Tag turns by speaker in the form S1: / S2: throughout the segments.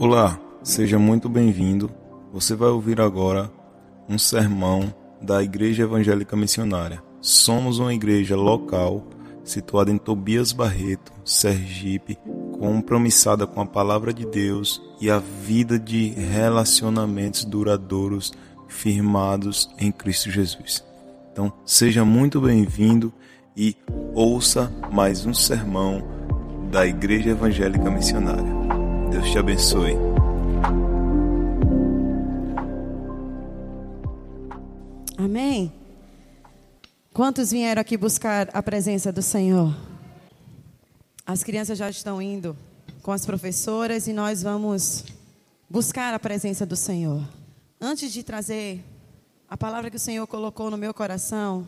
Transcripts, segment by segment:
S1: Olá, seja muito bem-vindo. Você vai ouvir agora um sermão da Igreja Evangélica Missionária. Somos uma igreja local situada em Tobias Barreto, Sergipe, compromissada com a palavra de Deus e a vida de relacionamentos duradouros firmados em Cristo Jesus. Então, seja muito bem-vindo e ouça mais um sermão da Igreja Evangélica Missionária. Deus te abençoe.
S2: Amém. Quantos vieram aqui buscar a presença do Senhor? As crianças já estão indo com as professoras e nós vamos buscar a presença do Senhor. Antes de trazer a palavra que o Senhor colocou no meu coração,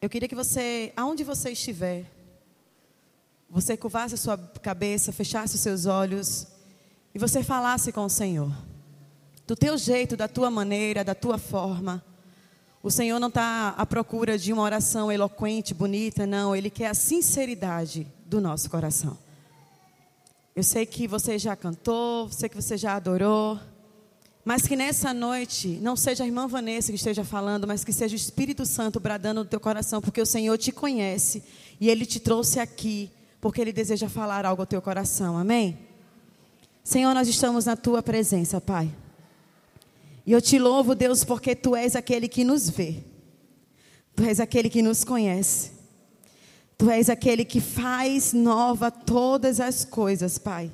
S2: eu queria que você, aonde você estiver, você curvasse a sua cabeça, fechasse os seus olhos e você falasse com o Senhor. Do teu jeito, da tua maneira, da tua forma. O Senhor não está à procura de uma oração eloquente, bonita, não. Ele quer a sinceridade do nosso coração. Eu sei que você já cantou, sei que você já adorou. Mas que nessa noite não seja a irmã Vanessa que esteja falando, mas que seja o Espírito Santo bradando no teu coração, porque o Senhor te conhece e Ele te trouxe aqui porque Ele deseja falar algo ao teu coração. Amém? Senhor, nós estamos na tua presença, Pai. E eu te louvo, Deus, porque tu és aquele que nos vê. Tu és aquele que nos conhece. Tu és aquele que faz nova todas as coisas, Pai.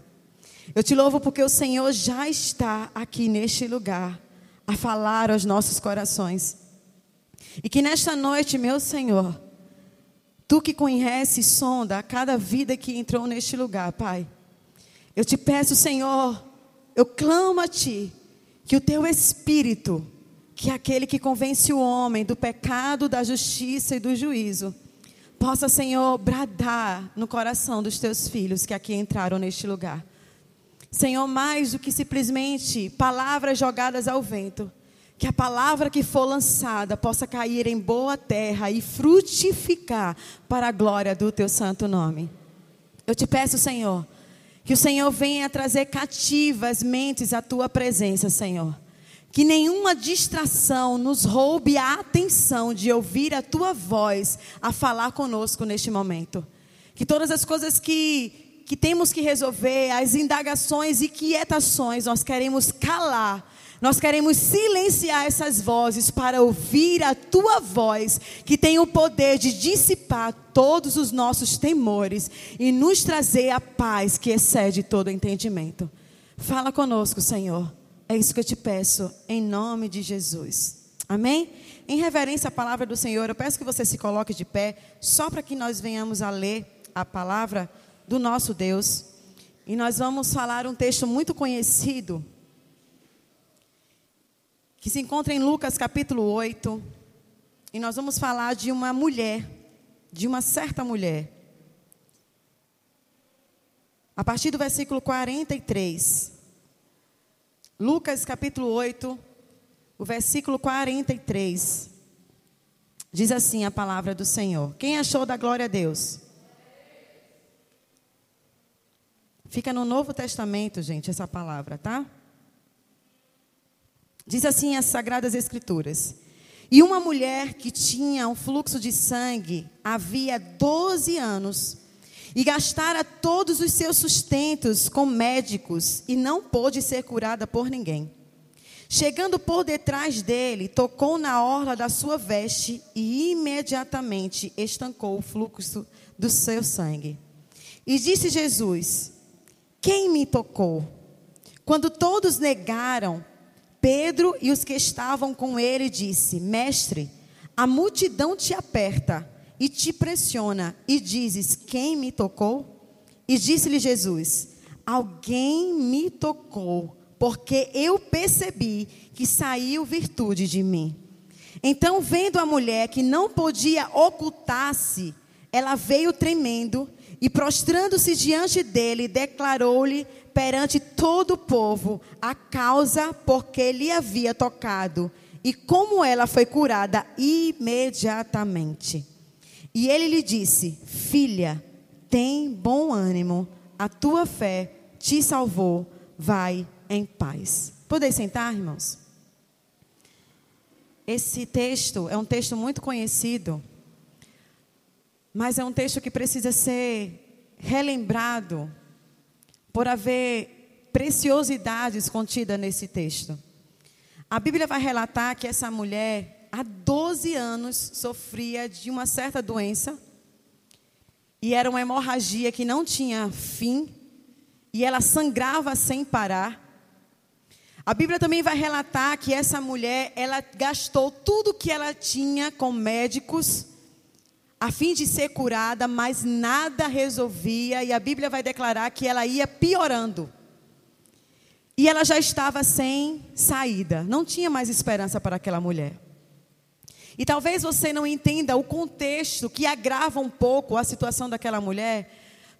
S2: Eu te louvo porque o Senhor já está aqui neste lugar a falar aos nossos corações. E que nesta noite, meu Senhor, Tu que conhece e sonda a cada vida que entrou neste lugar, Pai. Eu te peço, Senhor, eu clamo a Ti, que o Teu Espírito, que é aquele que convence o homem do pecado, da justiça e do juízo, possa, Senhor, bradar no coração dos Teus filhos que aqui entraram neste lugar. Senhor, mais do que simplesmente palavras jogadas ao vento, que a palavra que for lançada possa cair em boa terra e frutificar para a glória do teu santo nome. Eu te peço, Senhor, que o Senhor venha trazer cativas mentes à tua presença, Senhor. Que nenhuma distração nos roube a atenção de ouvir a tua voz a falar conosco neste momento. Que todas as coisas que, que temos que resolver, as indagações e quietações, nós queremos calar nós queremos silenciar essas vozes para ouvir a tua voz, que tem o poder de dissipar todos os nossos temores e nos trazer a paz que excede todo entendimento. Fala conosco, Senhor. É isso que eu te peço, em nome de Jesus. Amém? Em reverência à palavra do Senhor, eu peço que você se coloque de pé, só para que nós venhamos a ler a palavra do nosso Deus. E nós vamos falar um texto muito conhecido que se encontra em Lucas capítulo 8. E nós vamos falar de uma mulher, de uma certa mulher. A partir do versículo 43. Lucas capítulo 8, o versículo 43. Diz assim a palavra do Senhor. Quem achou da glória a Deus? Fica no Novo Testamento, gente, essa palavra, tá? Diz assim as Sagradas Escrituras. E uma mulher que tinha um fluxo de sangue havia 12 anos e gastara todos os seus sustentos com médicos e não pôde ser curada por ninguém. Chegando por detrás dele, tocou na orla da sua veste e imediatamente estancou o fluxo do seu sangue. E disse Jesus: Quem me tocou? Quando todos negaram, Pedro e os que estavam com ele disse: Mestre, a multidão te aperta e te pressiona e dizes: Quem me tocou? E disse-lhe Jesus: Alguém me tocou, porque eu percebi que saiu virtude de mim. Então, vendo a mulher que não podia ocultar-se, ela veio tremendo e, prostrando-se diante dele, declarou-lhe perante todo o povo a causa porque lhe havia tocado e como ela foi curada imediatamente. E ele lhe disse: Filha, tem bom ânimo, a tua fé te salvou, vai em paz. Podem sentar, irmãos? Esse texto é um texto muito conhecido, mas é um texto que precisa ser relembrado por haver preciosidades contidas nesse texto. A Bíblia vai relatar que essa mulher, há 12 anos, sofria de uma certa doença, e era uma hemorragia que não tinha fim, e ela sangrava sem parar. A Bíblia também vai relatar que essa mulher, ela gastou tudo que ela tinha com médicos a fim de ser curada, mas nada resolvia e a Bíblia vai declarar que ela ia piorando. E ela já estava sem saída, não tinha mais esperança para aquela mulher. E talvez você não entenda o contexto que agrava um pouco a situação daquela mulher,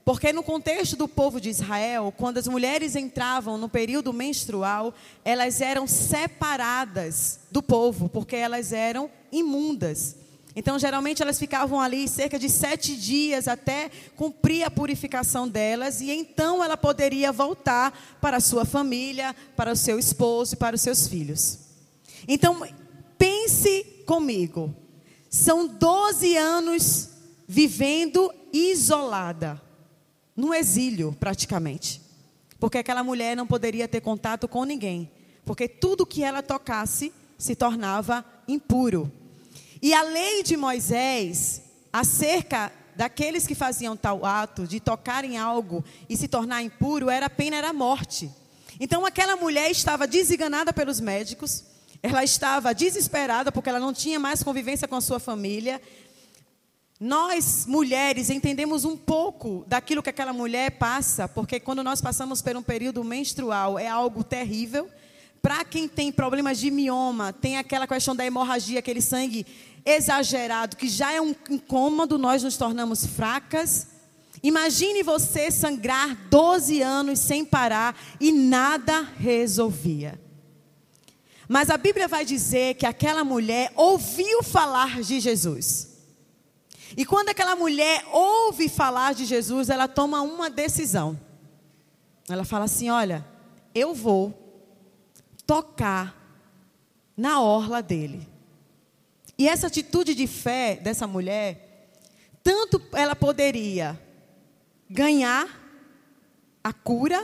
S2: porque no contexto do povo de Israel, quando as mulheres entravam no período menstrual, elas eram separadas do povo, porque elas eram imundas. Então, geralmente, elas ficavam ali cerca de sete dias até cumprir a purificação delas, e então ela poderia voltar para a sua família, para o seu esposo e para os seus filhos. Então, pense comigo: são 12 anos vivendo isolada no exílio, praticamente. Porque aquela mulher não poderia ter contato com ninguém. Porque tudo que ela tocasse se tornava impuro. E a lei de Moisés, acerca daqueles que faziam tal ato, de tocar em algo e se tornar impuro, era pena era morte. Então aquela mulher estava desenganada pelos médicos, ela estava desesperada porque ela não tinha mais convivência com a sua família, nós, mulheres, entendemos um pouco daquilo que aquela mulher passa, porque quando nós passamos por um período menstrual é algo terrível. Para quem tem problemas de mioma, tem aquela questão da hemorragia, aquele sangue exagerado, que já é um incômodo, nós nos tornamos fracas. Imagine você sangrar 12 anos sem parar e nada resolvia. Mas a Bíblia vai dizer que aquela mulher ouviu falar de Jesus. E quando aquela mulher ouve falar de Jesus, ela toma uma decisão. Ela fala assim: Olha, eu vou tocar na orla dele. E essa atitude de fé dessa mulher, tanto ela poderia ganhar a cura,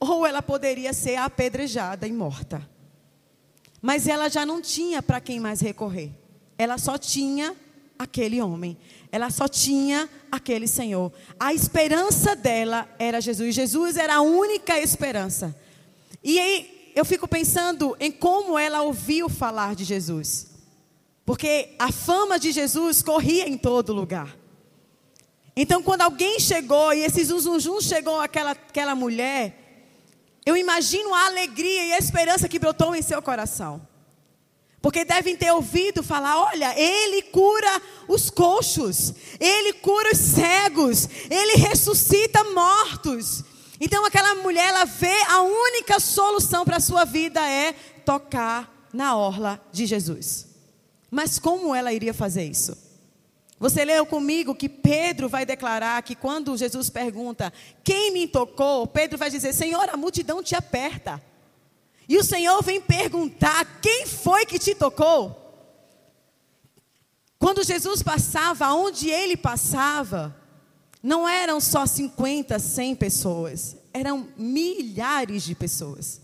S2: ou ela poderia ser apedrejada e morta. Mas ela já não tinha para quem mais recorrer. Ela só tinha aquele homem. Ela só tinha aquele Senhor. A esperança dela era Jesus. Jesus era a única esperança. E aí eu fico pensando em como ela ouviu falar de Jesus. Porque a fama de Jesus corria em todo lugar. Então, quando alguém chegou e esse zum, zum chegou àquela, àquela mulher, eu imagino a alegria e a esperança que brotou em seu coração. Porque devem ter ouvido falar: olha, ele cura os coxos, ele cura os cegos, ele ressuscita mortos. Então aquela mulher, ela vê a única solução para a sua vida é tocar na orla de Jesus. Mas como ela iria fazer isso? Você leu comigo que Pedro vai declarar que quando Jesus pergunta: Quem me tocou? Pedro vai dizer: Senhor, a multidão te aperta. E o Senhor vem perguntar: quem foi que te tocou? Quando Jesus passava, onde ele passava, não eram só 50, 100 pessoas, eram milhares de pessoas.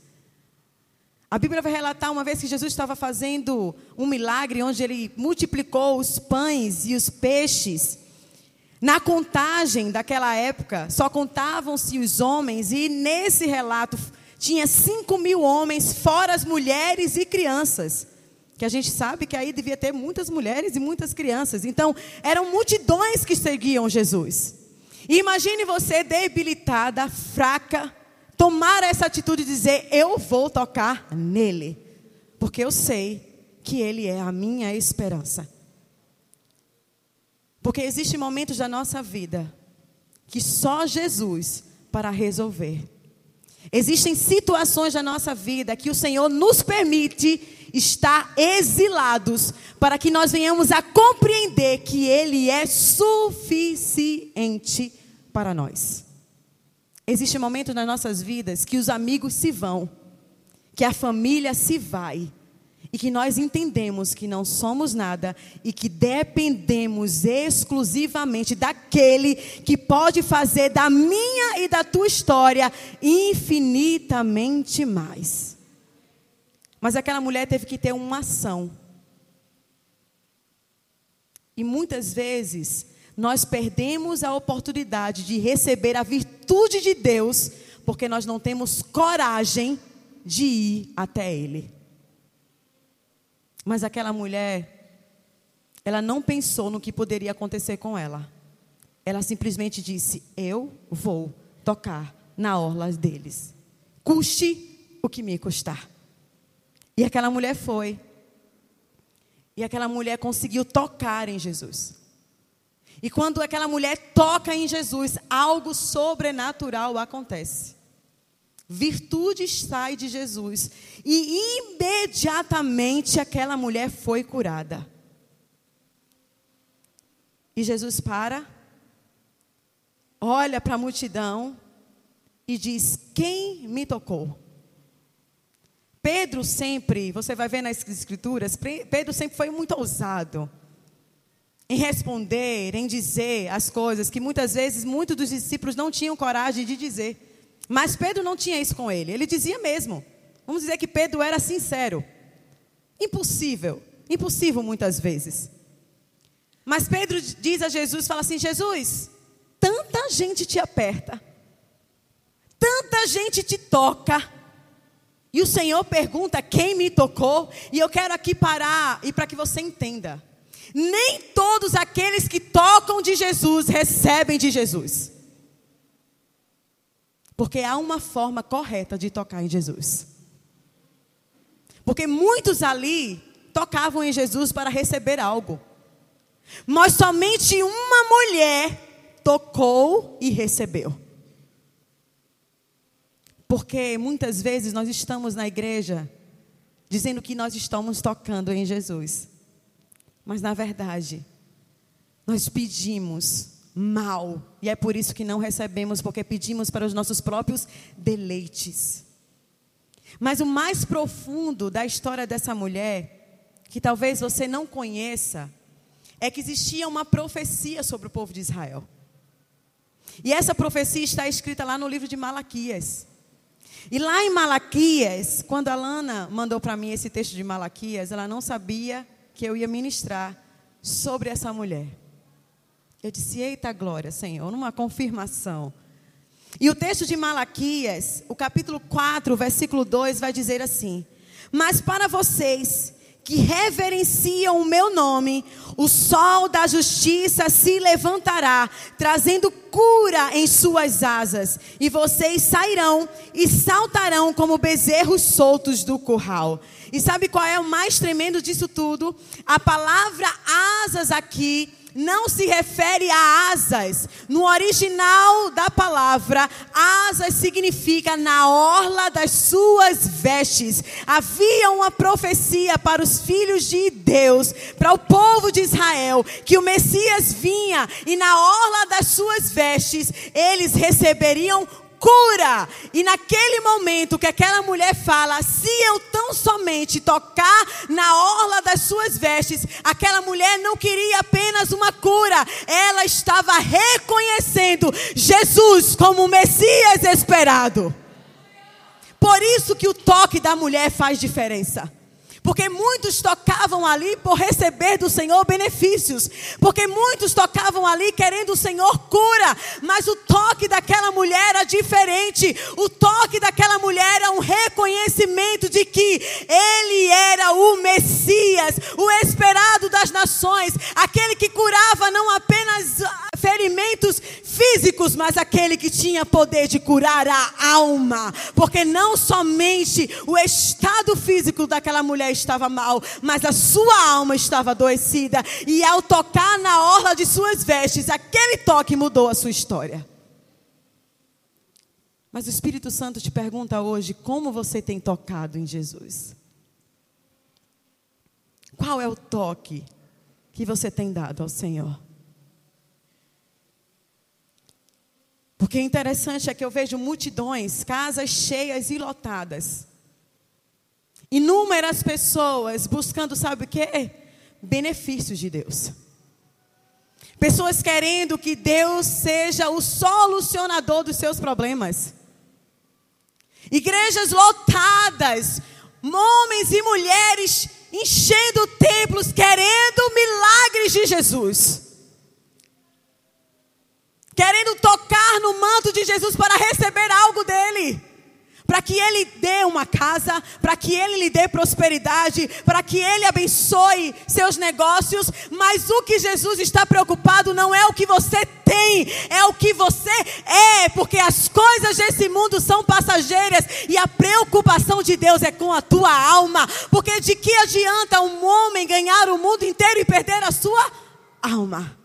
S2: A Bíblia vai relatar uma vez que Jesus estava fazendo um milagre onde ele multiplicou os pães e os peixes. Na contagem daquela época, só contavam-se os homens, e nesse relato tinha 5 mil homens, fora as mulheres e crianças. Que a gente sabe que aí devia ter muitas mulheres e muitas crianças. Então, eram multidões que seguiam Jesus. E imagine você debilitada, fraca, tomar essa atitude de dizer: Eu vou tocar nele, porque eu sei que ele é a minha esperança. Porque existem momentos da nossa vida que só Jesus para resolver. Existem situações na nossa vida que o Senhor nos permite estar exilados para que nós venhamos a compreender que Ele é suficiente para nós. Existem momentos nas nossas vidas que os amigos se vão, que a família se vai, e que nós entendemos que não somos nada e que dependemos exclusivamente daquele que pode fazer da minha e da tua história infinitamente mais. Mas aquela mulher teve que ter uma ação. E muitas vezes nós perdemos a oportunidade de receber a virtude de Deus porque nós não temos coragem de ir até Ele. Mas aquela mulher, ela não pensou no que poderia acontecer com ela. Ela simplesmente disse: Eu vou tocar na orla deles, custe o que me custar. E aquela mulher foi. E aquela mulher conseguiu tocar em Jesus. E quando aquela mulher toca em Jesus, algo sobrenatural acontece. Virtude sai de Jesus. E imediatamente aquela mulher foi curada. E Jesus para, olha para a multidão e diz: Quem me tocou? Pedro sempre, você vai ver nas escrituras, Pedro sempre foi muito ousado em responder, em dizer as coisas que muitas vezes muitos dos discípulos não tinham coragem de dizer. Mas Pedro não tinha isso com ele. Ele dizia mesmo. Vamos dizer que Pedro era sincero. Impossível. Impossível muitas vezes. Mas Pedro diz a Jesus, fala assim: Jesus, tanta gente te aperta. Tanta gente te toca. E o Senhor pergunta quem me tocou. E eu quero aqui parar e para que você entenda. Nem todos aqueles que tocam de Jesus recebem de Jesus. Porque há uma forma correta de tocar em Jesus. Porque muitos ali tocavam em Jesus para receber algo. Mas somente uma mulher tocou e recebeu. Porque muitas vezes nós estamos na igreja dizendo que nós estamos tocando em Jesus. Mas na verdade, nós pedimos mal. E é por isso que não recebemos, porque pedimos para os nossos próprios deleites. Mas o mais profundo da história dessa mulher, que talvez você não conheça, é que existia uma profecia sobre o povo de Israel. E essa profecia está escrita lá no livro de Malaquias. E lá em Malaquias, quando a Lana mandou para mim esse texto de Malaquias, ela não sabia que eu ia ministrar sobre essa mulher. Eu disse: Eita glória, Senhor, numa confirmação. E o texto de Malaquias, o capítulo 4, versículo 2, vai dizer assim: Mas para vocês que reverenciam o meu nome, o sol da justiça se levantará, trazendo cura em suas asas, e vocês sairão e saltarão como bezerros soltos do curral. E sabe qual é o mais tremendo disso tudo? A palavra asas aqui não se refere a asas. No original da palavra, asas significa na orla das suas vestes. Havia uma profecia para os filhos de Deus, para o povo de Israel, que o Messias vinha e na orla das suas vestes eles receberiam cura. E naquele momento que aquela mulher fala, se eu tão somente tocar na orla das suas vestes, aquela mulher não queria apenas uma cura, ela estava reconhecendo Jesus como o Messias esperado. Por isso que o toque da mulher faz diferença. Porque muitos tocavam ali por receber do Senhor benefícios. Porque muitos tocavam ali querendo o Senhor cura. Mas o toque daquela mulher era diferente. O toque daquela mulher era um reconhecimento de que ele era o Messias, o esperado das nações, aquele que curava não apenas ferimentos físicos, mas aquele que tinha poder de curar a alma. Porque não somente o estado físico daquela mulher estava mal, mas a sua alma estava adoecida. E ao tocar na orla de suas vestes, aquele toque mudou a sua história. Mas o Espírito Santo te pergunta hoje como você tem tocado em Jesus. Qual é o toque que você tem dado ao Senhor? que é interessante é que eu vejo multidões, casas cheias e lotadas. Inúmeras pessoas buscando, sabe o que? Benefícios de Deus. Pessoas querendo que Deus seja o solucionador dos seus problemas. Igrejas lotadas, homens e mulheres enchendo templos, querendo milagres de Jesus. Querendo tocar no manto de Jesus para receber algo dele para que Ele dê uma casa, para que Ele lhe dê prosperidade, para que Ele abençoe seus negócios, mas o que Jesus está preocupado não é o que você tem, é o que você é, porque as coisas desse mundo são passageiras e a preocupação de Deus é com a tua alma, porque de que adianta um homem ganhar o mundo inteiro e perder a sua alma?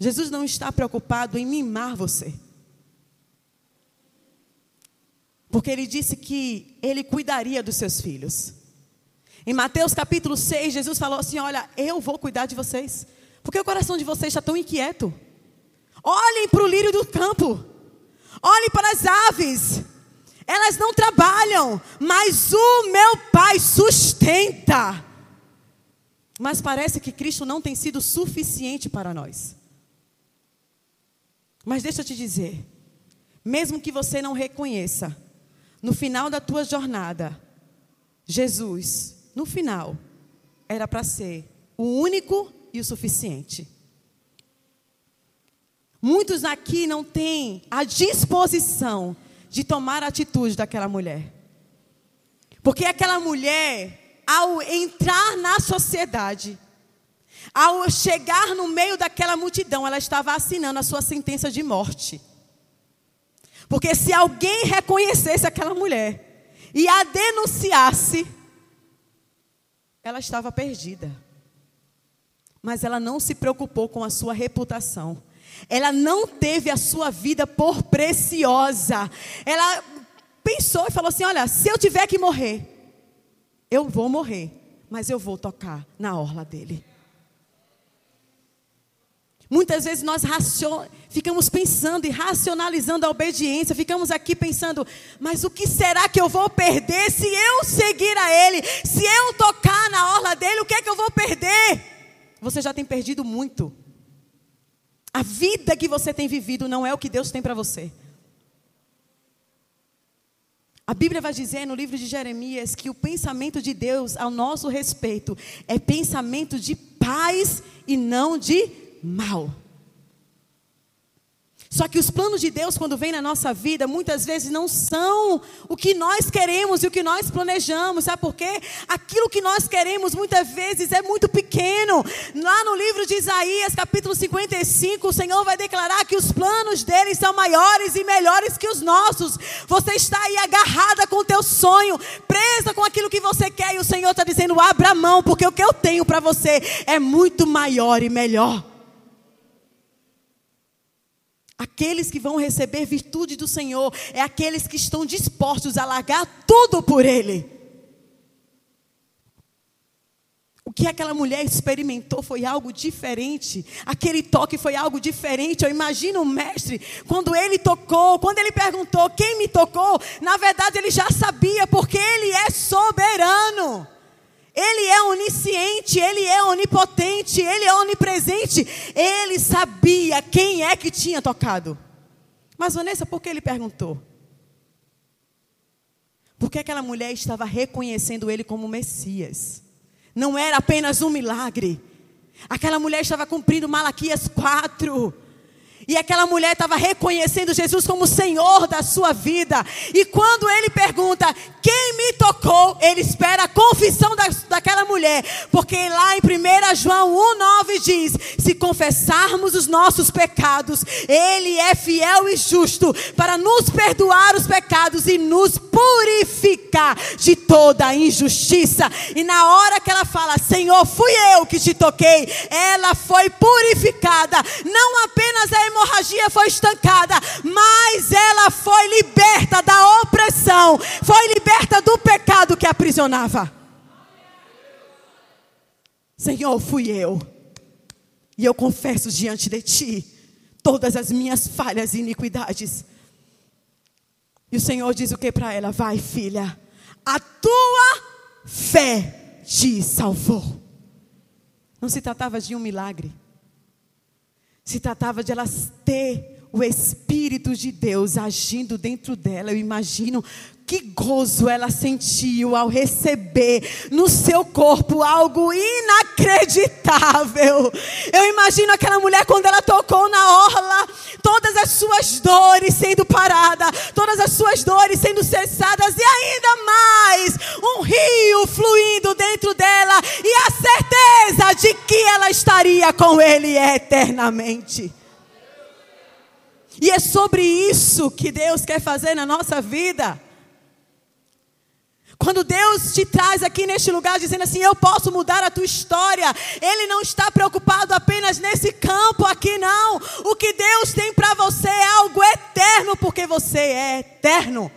S2: Jesus não está preocupado em mimar você. Porque ele disse que ele cuidaria dos seus filhos. Em Mateus capítulo 6, Jesus falou assim: Olha, eu vou cuidar de vocês. Porque o coração de vocês está tão inquieto. Olhem para o lírio do campo. Olhem para as aves. Elas não trabalham, mas o meu Pai sustenta. Mas parece que Cristo não tem sido suficiente para nós. Mas deixa eu te dizer, mesmo que você não reconheça, no final da tua jornada, Jesus, no final, era para ser o único e o suficiente. Muitos aqui não têm a disposição de tomar a atitude daquela mulher. Porque aquela mulher, ao entrar na sociedade, ao chegar no meio daquela multidão, ela estava assinando a sua sentença de morte. Porque se alguém reconhecesse aquela mulher e a denunciasse, ela estava perdida. Mas ela não se preocupou com a sua reputação. Ela não teve a sua vida por preciosa. Ela pensou e falou assim: Olha, se eu tiver que morrer, eu vou morrer, mas eu vou tocar na orla dele. Muitas vezes nós ficamos pensando e racionalizando a obediência, ficamos aqui pensando, mas o que será que eu vou perder se eu seguir a Ele? Se eu tocar na orla dele, o que é que eu vou perder? Você já tem perdido muito. A vida que você tem vivido não é o que Deus tem para você. A Bíblia vai dizer no livro de Jeremias que o pensamento de Deus ao nosso respeito é pensamento de paz e não de mal. Só que os planos de Deus, quando vêm na nossa vida, muitas vezes não são o que nós queremos e o que nós planejamos, sabe por quê? Aquilo que nós queremos muitas vezes é muito pequeno. Lá no livro de Isaías, capítulo 55, o Senhor vai declarar que os planos dele são maiores e melhores que os nossos. Você está aí agarrada com o teu sonho, presa com aquilo que você quer, e o Senhor está dizendo: abra mão, porque o que eu tenho para você é muito maior e melhor. Aqueles que vão receber virtude do Senhor é aqueles que estão dispostos a largar tudo por Ele. O que aquela mulher experimentou foi algo diferente. Aquele toque foi algo diferente. Eu imagino o mestre, quando ele tocou, quando ele perguntou quem me tocou, na verdade ele já sabia, porque ele é soberano. Ele é onisciente, ele é onipotente, ele é onipresente. Ele sabia quem é que tinha tocado. Mas Vanessa, por que ele perguntou? Porque aquela mulher estava reconhecendo ele como Messias. Não era apenas um milagre. Aquela mulher estava cumprindo Malaquias 4. E aquela mulher estava reconhecendo Jesus como Senhor da sua vida. E quando ele pergunta, quem me tocou? Ele espera a confissão da, daquela mulher. Porque lá em 1 João 1,9 diz: Se confessarmos os nossos pecados, Ele é fiel e justo para nos perdoar os pecados e nos purificar de toda a injustiça. E na hora que ela fala, Senhor, fui eu que te toquei, ela foi purificada. Não apenas a hemorragia foi estancada, mas ela foi liberta da opressão, foi liberta do pecado que aprisionava. Senhor, fui eu. E eu confesso diante de ti todas as minhas falhas e iniquidades. E o Senhor diz o que para ela? Vai, filha, a tua fé te salvou. Não se tratava de um milagre. Se tratava de ela ter o Espírito de Deus agindo dentro dela. Eu imagino que gozo ela sentiu ao receber no seu corpo algo inacreditável. Eu imagino aquela mulher quando ela tocou na orla, todas as suas dores sendo paradas, todas as suas dores sendo cessadas e ainda mais um rio fluindo dentro dela e a certeza de que ela estaria com ele eternamente. E é sobre isso que Deus quer fazer na nossa vida. Quando Deus te traz aqui neste lugar dizendo assim: Eu posso mudar a tua história, Ele não está preocupado apenas nesse campo aqui, não. O que Deus tem para você é algo eterno, porque você é eterno.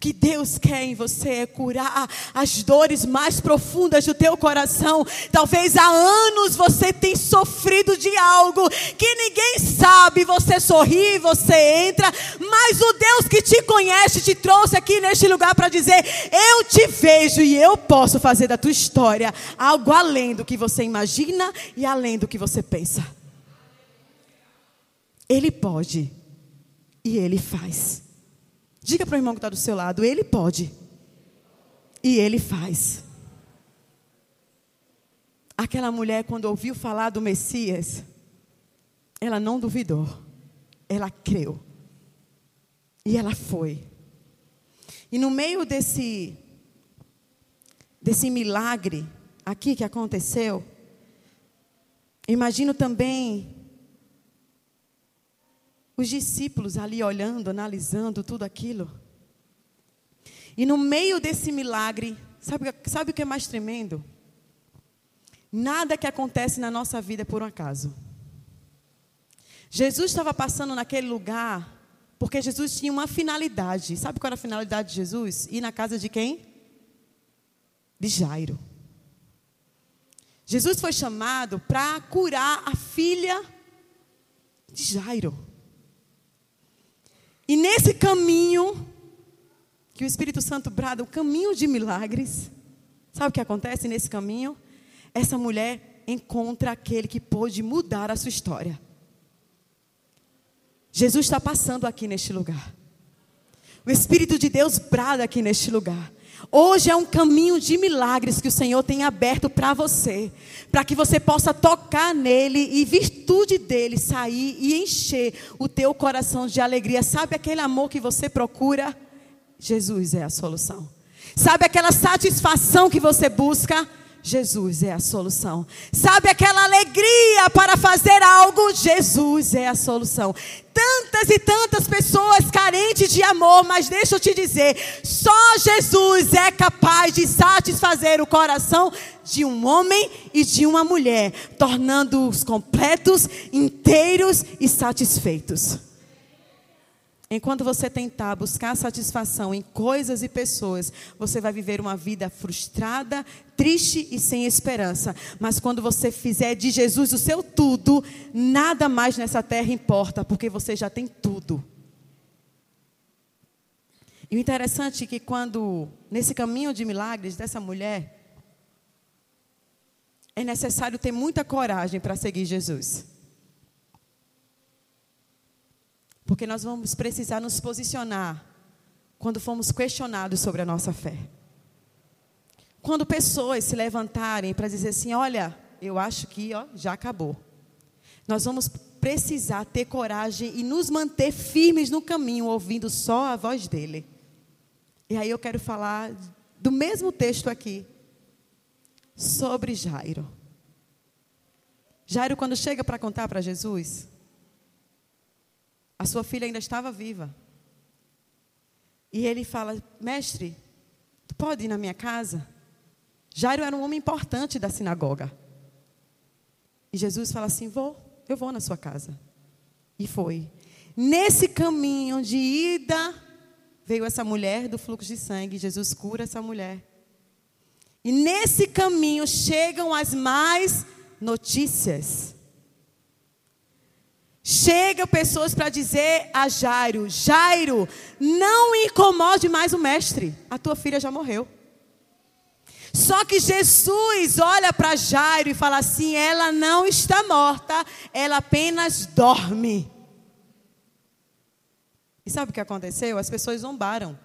S2: Que Deus quer em você é curar as dores mais profundas do teu coração. Talvez há anos você tem sofrido de algo que ninguém sabe. Você sorri, você entra, mas o Deus que te conhece te trouxe aqui neste lugar para dizer: Eu te vejo e eu posso fazer da tua história algo além do que você imagina e além do que você pensa. Ele pode e ele faz. Diga para o irmão que está do seu lado: Ele pode. E Ele faz. Aquela mulher, quando ouviu falar do Messias, ela não duvidou. Ela creu. E ela foi. E no meio desse, desse milagre aqui que aconteceu, imagino também os discípulos ali olhando, analisando tudo aquilo. E no meio desse milagre, sabe, sabe o que é mais tremendo? Nada que acontece na nossa vida é por um acaso. Jesus estava passando naquele lugar porque Jesus tinha uma finalidade. Sabe qual era a finalidade de Jesus? Ir na casa de quem? De Jairo. Jesus foi chamado para curar a filha de Jairo. E nesse caminho, que o Espírito Santo brada, o caminho de milagres, sabe o que acontece nesse caminho? Essa mulher encontra aquele que pôde mudar a sua história. Jesus está passando aqui neste lugar. O Espírito de Deus brada aqui neste lugar. Hoje é um caminho de milagres que o Senhor tem aberto para você, para que você possa tocar nele e virtude dele sair e encher o teu coração de alegria. Sabe aquele amor que você procura? Jesus é a solução. Sabe aquela satisfação que você busca? Jesus é a solução. Sabe aquela alegria para fazer algo? Jesus é a solução. Tantas e tantas pessoas carentes de amor, mas deixa eu te dizer, só Jesus é capaz de satisfazer o coração de um homem e de uma mulher, tornando-os completos, inteiros e satisfeitos. Enquanto você tentar buscar satisfação em coisas e pessoas, você vai viver uma vida frustrada, triste e sem esperança. Mas quando você fizer de Jesus o seu tudo, nada mais nessa terra importa, porque você já tem tudo. E o interessante é que quando, nesse caminho de milagres dessa mulher, é necessário ter muita coragem para seguir Jesus. Porque nós vamos precisar nos posicionar quando formos questionados sobre a nossa fé. Quando pessoas se levantarem para dizer assim: olha, eu acho que ó, já acabou. Nós vamos precisar ter coragem e nos manter firmes no caminho, ouvindo só a voz dele. E aí eu quero falar do mesmo texto aqui, sobre Jairo. Jairo, quando chega para contar para Jesus, a sua filha ainda estava viva. E ele fala: Mestre, tu pode ir na minha casa? Jairo era um homem importante da sinagoga. E Jesus fala assim: Vou, eu vou na sua casa. E foi. Nesse caminho de ida, veio essa mulher do fluxo de sangue. Jesus cura essa mulher. E nesse caminho chegam as mais notícias. Chegam pessoas para dizer a Jairo: Jairo, não incomode mais o mestre, a tua filha já morreu. Só que Jesus olha para Jairo e fala assim: ela não está morta, ela apenas dorme. E sabe o que aconteceu? As pessoas zombaram.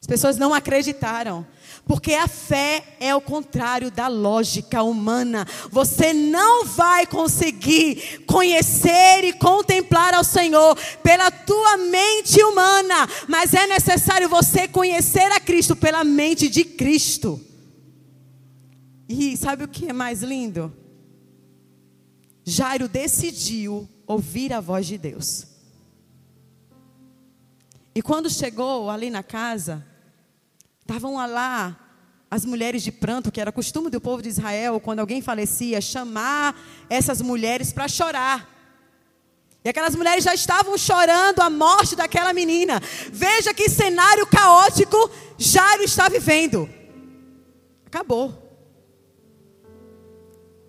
S2: As pessoas não acreditaram. Porque a fé é o contrário da lógica humana. Você não vai conseguir conhecer e contemplar ao Senhor pela tua mente humana, mas é necessário você conhecer a Cristo pela mente de Cristo. E sabe o que é mais lindo? Jairo decidiu ouvir a voz de Deus. E quando chegou ali na casa, estavam lá as mulheres de pranto, que era costume do povo de Israel, quando alguém falecia, chamar essas mulheres para chorar. E aquelas mulheres já estavam chorando a morte daquela menina. Veja que cenário caótico Jairo está vivendo. Acabou.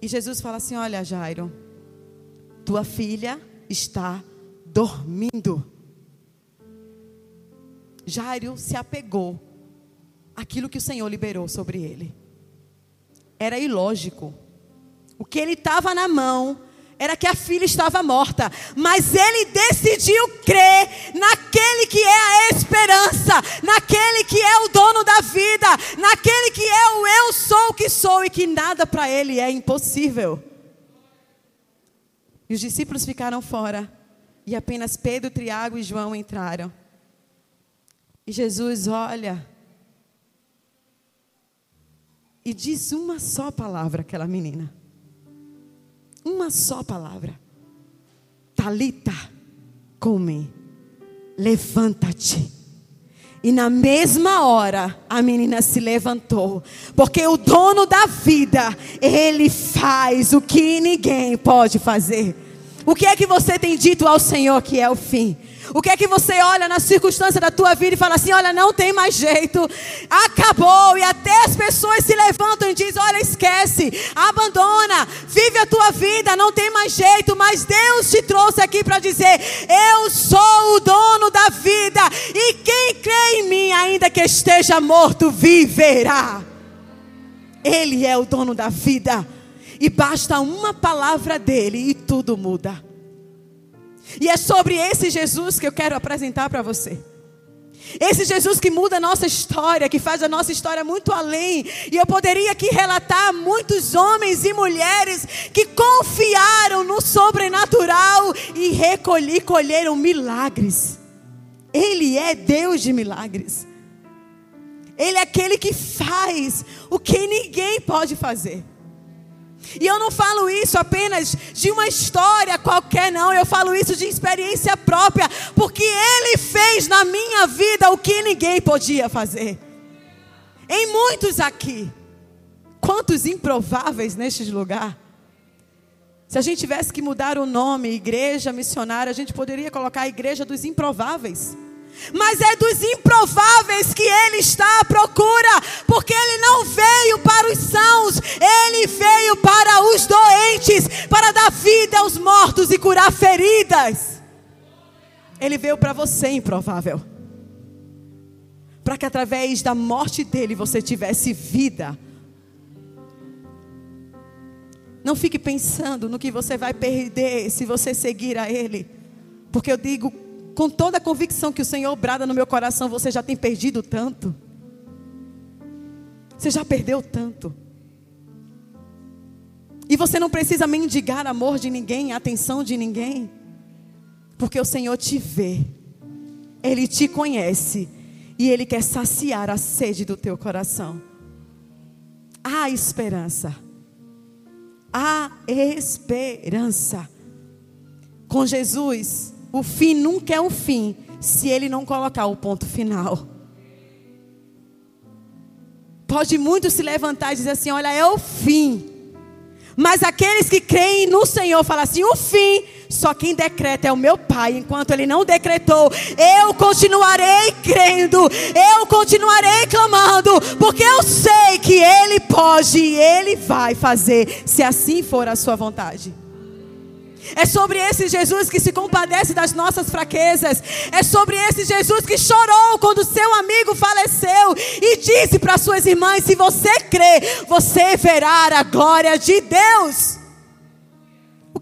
S2: E Jesus fala assim: Olha, Jairo, tua filha está dormindo. Jairo se apegou àquilo que o Senhor liberou sobre ele. Era ilógico. O que ele estava na mão era que a filha estava morta, mas ele decidiu crer naquele que é a esperança, naquele que é o dono da vida, naquele que é o eu sou o que sou e que nada para ele é impossível. E os discípulos ficaram fora, e apenas Pedro, Tiago e João entraram. E Jesus olha e diz uma só palavra àquela menina. Uma só palavra. Talita, come, levanta-te. E na mesma hora a menina se levantou, porque o dono da vida, ele faz o que ninguém pode fazer. O que é que você tem dito ao Senhor que é o fim? O que é que você olha na circunstância da tua vida e fala assim: olha, não tem mais jeito, acabou. E até as pessoas se levantam e dizem: olha, esquece, abandona, vive a tua vida, não tem mais jeito. Mas Deus te trouxe aqui para dizer: eu sou o dono da vida, e quem crê em mim, ainda que esteja morto, viverá. Ele é o dono da vida. E basta uma palavra dele e tudo muda. E é sobre esse Jesus que eu quero apresentar para você. Esse Jesus que muda a nossa história, que faz a nossa história muito além. E eu poderia aqui relatar muitos homens e mulheres que confiaram no sobrenatural e recolhi, colheram milagres. Ele é Deus de milagres. Ele é aquele que faz o que ninguém pode fazer. E eu não falo isso apenas de uma história qualquer, não. Eu falo isso de experiência própria, porque Ele fez na minha vida o que ninguém podia fazer. Em muitos aqui, quantos improváveis neste lugar. Se a gente tivesse que mudar o nome, igreja missionária, a gente poderia colocar a igreja dos improváveis mas é dos improváveis que ele está à procura, porque ele não veio para os sãos, ele veio para os doentes, para dar vida aos mortos e curar feridas. Ele veio para você, improvável, para que através da morte dele você tivesse vida. Não fique pensando no que você vai perder se você seguir a Ele, porque eu digo com toda a convicção que o Senhor brada no meu coração, você já tem perdido tanto. Você já perdeu tanto. E você não precisa mendigar amor de ninguém, atenção de ninguém, porque o Senhor te vê, Ele te conhece e Ele quer saciar a sede do teu coração. Há esperança, há esperança. Com Jesus, o fim nunca é um fim se ele não colocar o ponto final. Pode muito se levantar e dizer assim: olha, é o fim. Mas aqueles que creem no Senhor falam assim: o fim, só quem decreta é o meu Pai. Enquanto Ele não decretou, eu continuarei crendo, eu continuarei clamando, porque eu sei que Ele pode e Ele vai fazer, se assim for a Sua vontade. É sobre esse Jesus que se compadece das nossas fraquezas. É sobre esse Jesus que chorou quando seu amigo faleceu e disse para suas irmãs: Se você crê, você verá a glória de Deus.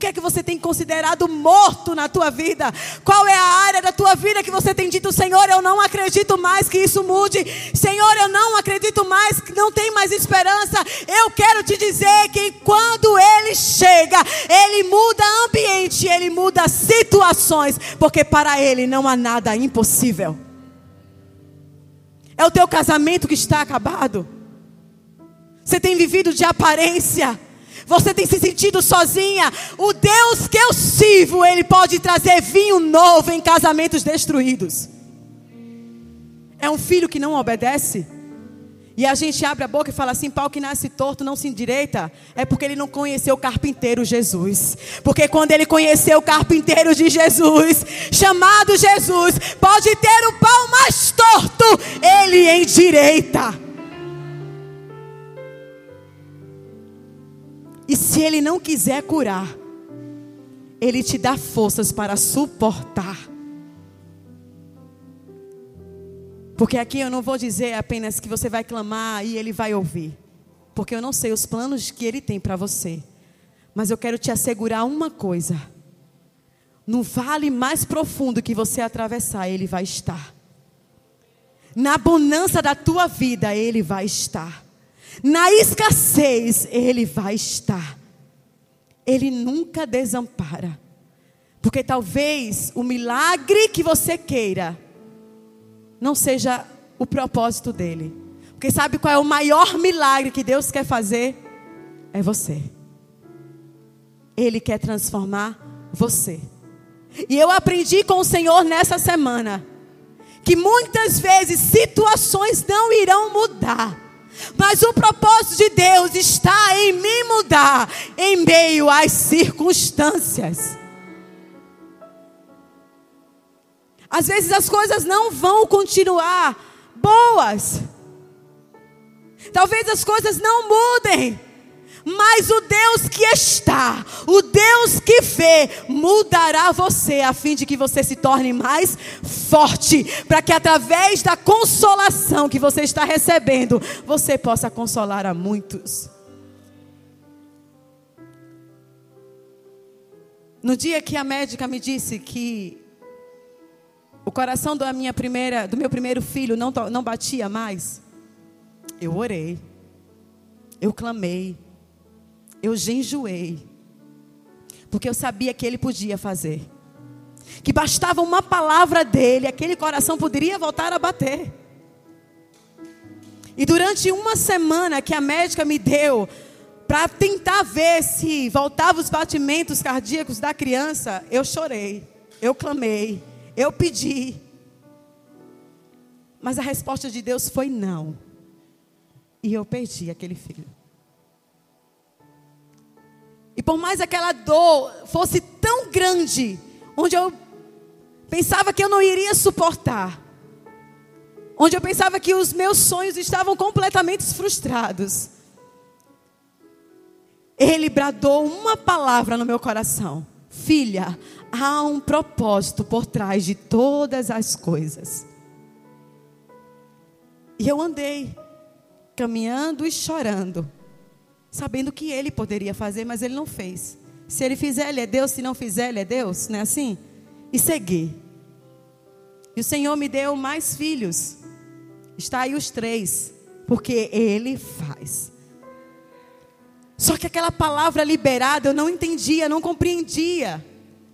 S2: Que é que você tem considerado morto na tua vida? Qual é a área da tua vida que você tem dito, Senhor, eu não acredito mais que isso mude. Senhor, eu não acredito mais não tem mais esperança. Eu quero te dizer que quando ele chega, ele muda ambiente, ele muda situações, porque para ele não há nada impossível. É o teu casamento que está acabado. Você tem vivido de aparência. Você tem se sentido sozinha. O Deus que eu sirvo, Ele pode trazer vinho novo em casamentos destruídos. É um filho que não obedece. E a gente abre a boca e fala assim: pau que nasce torto não se endireita. É porque ele não conheceu o carpinteiro Jesus. Porque quando ele conheceu o carpinteiro de Jesus, chamado Jesus, pode ter o pau mais torto, ele endireita. E se Ele não quiser curar, Ele te dá forças para suportar. Porque aqui eu não vou dizer apenas que você vai clamar e Ele vai ouvir. Porque eu não sei os planos que Ele tem para você. Mas eu quero te assegurar uma coisa: no vale mais profundo que você atravessar, Ele vai estar. Na bonança da tua vida, Ele vai estar. Na escassez, Ele vai estar. Ele nunca desampara. Porque talvez o milagre que você queira não seja o propósito dele. Porque sabe qual é o maior milagre que Deus quer fazer? É você. Ele quer transformar você. E eu aprendi com o Senhor nessa semana que muitas vezes situações não irão mudar mas o propósito de Deus está em me mudar em meio às circunstâncias. Às vezes as coisas não vão continuar boas. Talvez as coisas não mudem. Mas o Deus que está, o Deus que vê, mudará você a fim de que você se torne mais forte, para que através da consolação que você está recebendo, você possa consolar a muitos. No dia que a médica me disse que o coração da minha primeira, do meu primeiro filho não, não batia mais, eu orei, eu clamei, eu genjoei. Porque eu sabia que ele podia fazer. Que bastava uma palavra dele, aquele coração poderia voltar a bater. E durante uma semana que a médica me deu para tentar ver se voltava os batimentos cardíacos da criança, eu chorei, eu clamei, eu pedi. Mas a resposta de Deus foi não. E eu perdi aquele filho. E por mais aquela dor fosse tão grande, onde eu pensava que eu não iria suportar, onde eu pensava que os meus sonhos estavam completamente frustrados, ele bradou uma palavra no meu coração: Filha, há um propósito por trás de todas as coisas. E eu andei caminhando e chorando sabendo que ele poderia fazer, mas ele não fez. Se ele fizer, ele é Deus, se não fizer, ele é Deus, não é assim? E segui. E o Senhor me deu mais filhos. Está aí os três, porque ele faz. Só que aquela palavra liberada eu não entendia, não compreendia.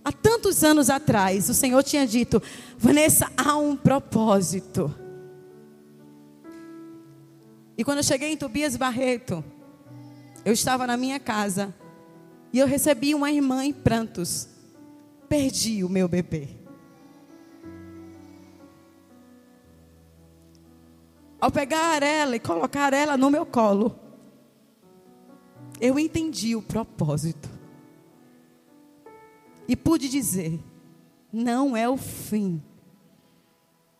S2: Há tantos anos atrás, o Senhor tinha dito: Vanessa, há um propósito. E quando eu cheguei em Tobias Barreto, eu estava na minha casa e eu recebi uma irmã em prantos. Perdi o meu bebê. Ao pegar ela e colocar ela no meu colo, eu entendi o propósito. E pude dizer: não é o fim.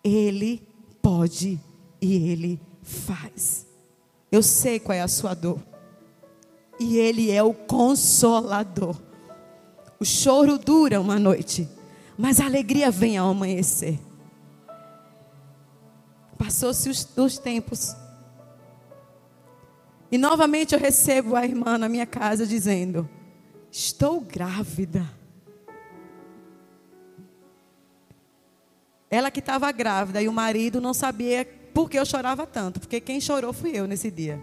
S2: Ele pode e ele faz. Eu sei qual é a sua dor e Ele é o consolador. O choro dura uma noite, mas a alegria vem ao amanhecer. Passou-se os, os tempos. E novamente eu recebo a irmã na minha casa dizendo: Estou grávida. Ela que estava grávida e o marido não sabia por que eu chorava tanto, porque quem chorou fui eu nesse dia.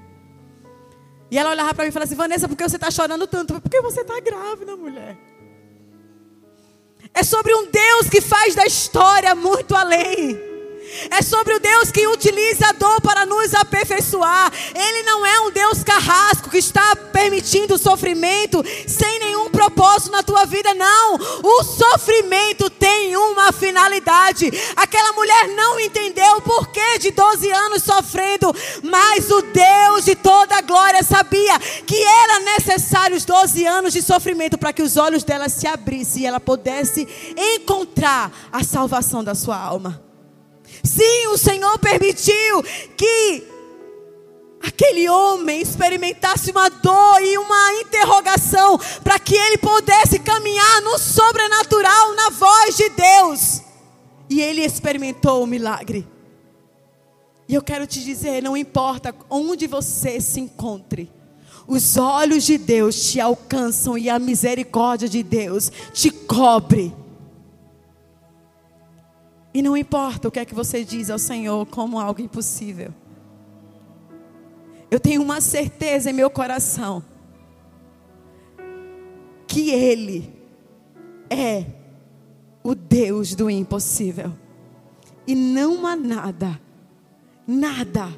S2: E ela olhava para mim e falava assim: Vanessa, por que você está chorando tanto? Porque você está grávida, mulher. É sobre um Deus que faz da história muito além. É sobre o Deus que utiliza a dor para nos aperfeiçoar. Ele não é um Deus carrasco que está permitindo sofrimento sem nenhum propósito na tua vida, não. O sofrimento tem uma finalidade. Aquela mulher não entendeu o porquê de 12 anos sofrendo, mas o Deus de toda a glória sabia que era necessário os 12 anos de sofrimento para que os olhos dela se abrissem e ela pudesse encontrar a salvação da sua alma. Sim, o Senhor permitiu que aquele homem experimentasse uma dor e uma interrogação para que ele pudesse caminhar no sobrenatural, na voz de Deus. E ele experimentou o milagre. E eu quero te dizer, não importa onde você se encontre, os olhos de Deus te alcançam e a misericórdia de Deus te cobre. E não importa o que é que você diz ao Senhor como algo impossível. Eu tenho uma certeza em meu coração que Ele é o Deus do impossível. E não há nada, nada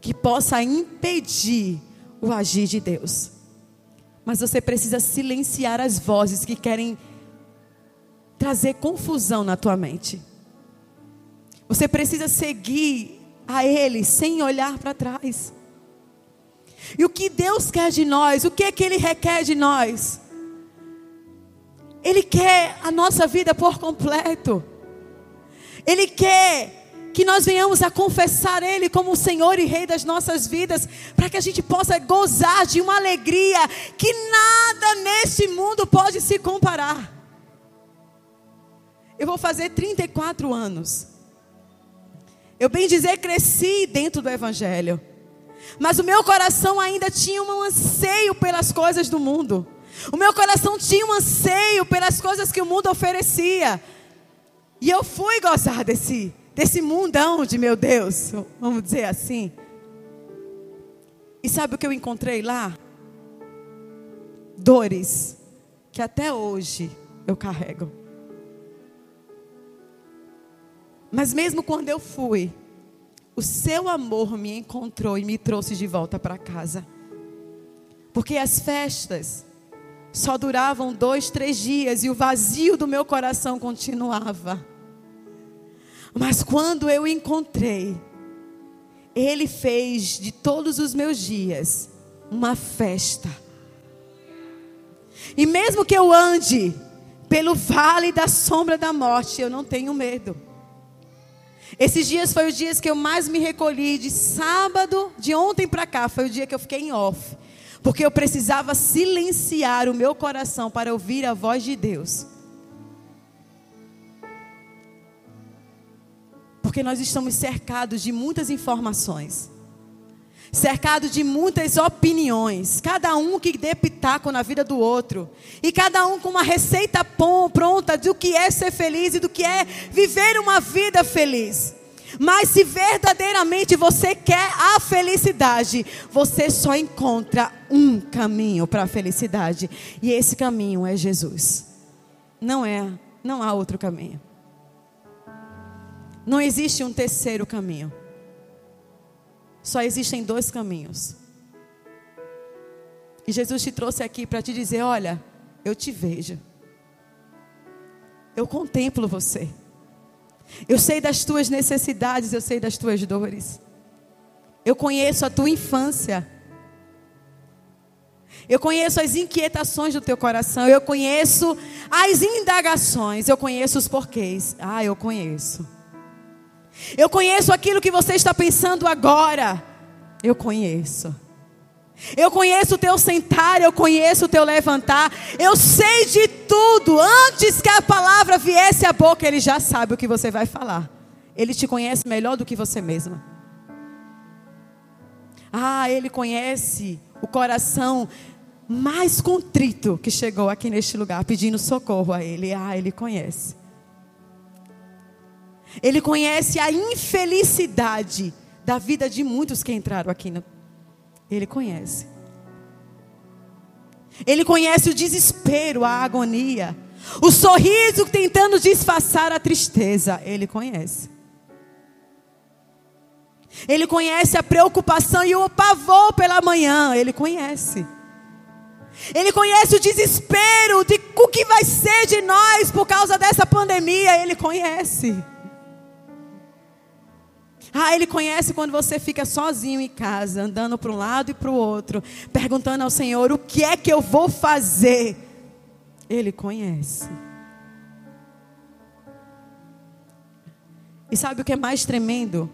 S2: que possa impedir o agir de Deus. Mas você precisa silenciar as vozes que querem trazer confusão na tua mente. Você precisa seguir a Ele sem olhar para trás. E o que Deus quer de nós? O que é que Ele requer de nós? Ele quer a nossa vida por completo. Ele quer que nós venhamos a confessar Ele como o Senhor e Rei das nossas vidas, para que a gente possa gozar de uma alegria que nada neste mundo pode se comparar. Eu vou fazer 34 anos. Eu bem dizer, cresci dentro do Evangelho. Mas o meu coração ainda tinha um anseio pelas coisas do mundo. O meu coração tinha um anseio pelas coisas que o mundo oferecia. E eu fui gozar desse, desse mundão de meu Deus, vamos dizer assim. E sabe o que eu encontrei lá? Dores que até hoje eu carrego. Mas mesmo quando eu fui, o seu amor me encontrou e me trouxe de volta para casa. Porque as festas só duravam dois, três dias e o vazio do meu coração continuava. Mas quando eu encontrei, Ele fez de todos os meus dias uma festa. E mesmo que eu ande pelo vale da sombra da morte, eu não tenho medo. Esses dias foi os dias que eu mais me recolhi. De sábado, de ontem para cá, foi o dia que eu fiquei em off. Porque eu precisava silenciar o meu coração para ouvir a voz de Deus. Porque nós estamos cercados de muitas informações. Cercados de muitas opiniões, cada um que dê pitaco na vida do outro, e cada um com uma receita pronta do que é ser feliz e do que é viver uma vida feliz. Mas se verdadeiramente você quer a felicidade, você só encontra um caminho para a felicidade, e esse caminho é Jesus. Não é, não há outro caminho. Não existe um terceiro caminho. Só existem dois caminhos. E Jesus te trouxe aqui para te dizer: olha, eu te vejo. Eu contemplo você. Eu sei das tuas necessidades, eu sei das tuas dores. Eu conheço a tua infância. Eu conheço as inquietações do teu coração. Eu conheço as indagações. Eu conheço os porquês. Ah, eu conheço. Eu conheço aquilo que você está pensando agora. Eu conheço. Eu conheço o teu sentar, eu conheço o teu levantar. Eu sei de tudo. Antes que a palavra viesse à boca, ele já sabe o que você vai falar. Ele te conhece melhor do que você mesma. Ah, ele conhece o coração mais contrito que chegou aqui neste lugar pedindo socorro a ele. Ah, ele conhece. Ele conhece a infelicidade da vida de muitos que entraram aqui. No... Ele conhece. Ele conhece o desespero, a agonia, o sorriso tentando disfarçar a tristeza. Ele conhece. Ele conhece a preocupação e o pavor pela manhã. Ele conhece. Ele conhece o desespero de o que vai ser de nós por causa dessa pandemia. Ele conhece. Ah, Ele conhece quando você fica sozinho em casa, andando para um lado e para o outro, perguntando ao Senhor: o que é que eu vou fazer? Ele conhece. E sabe o que é mais tremendo?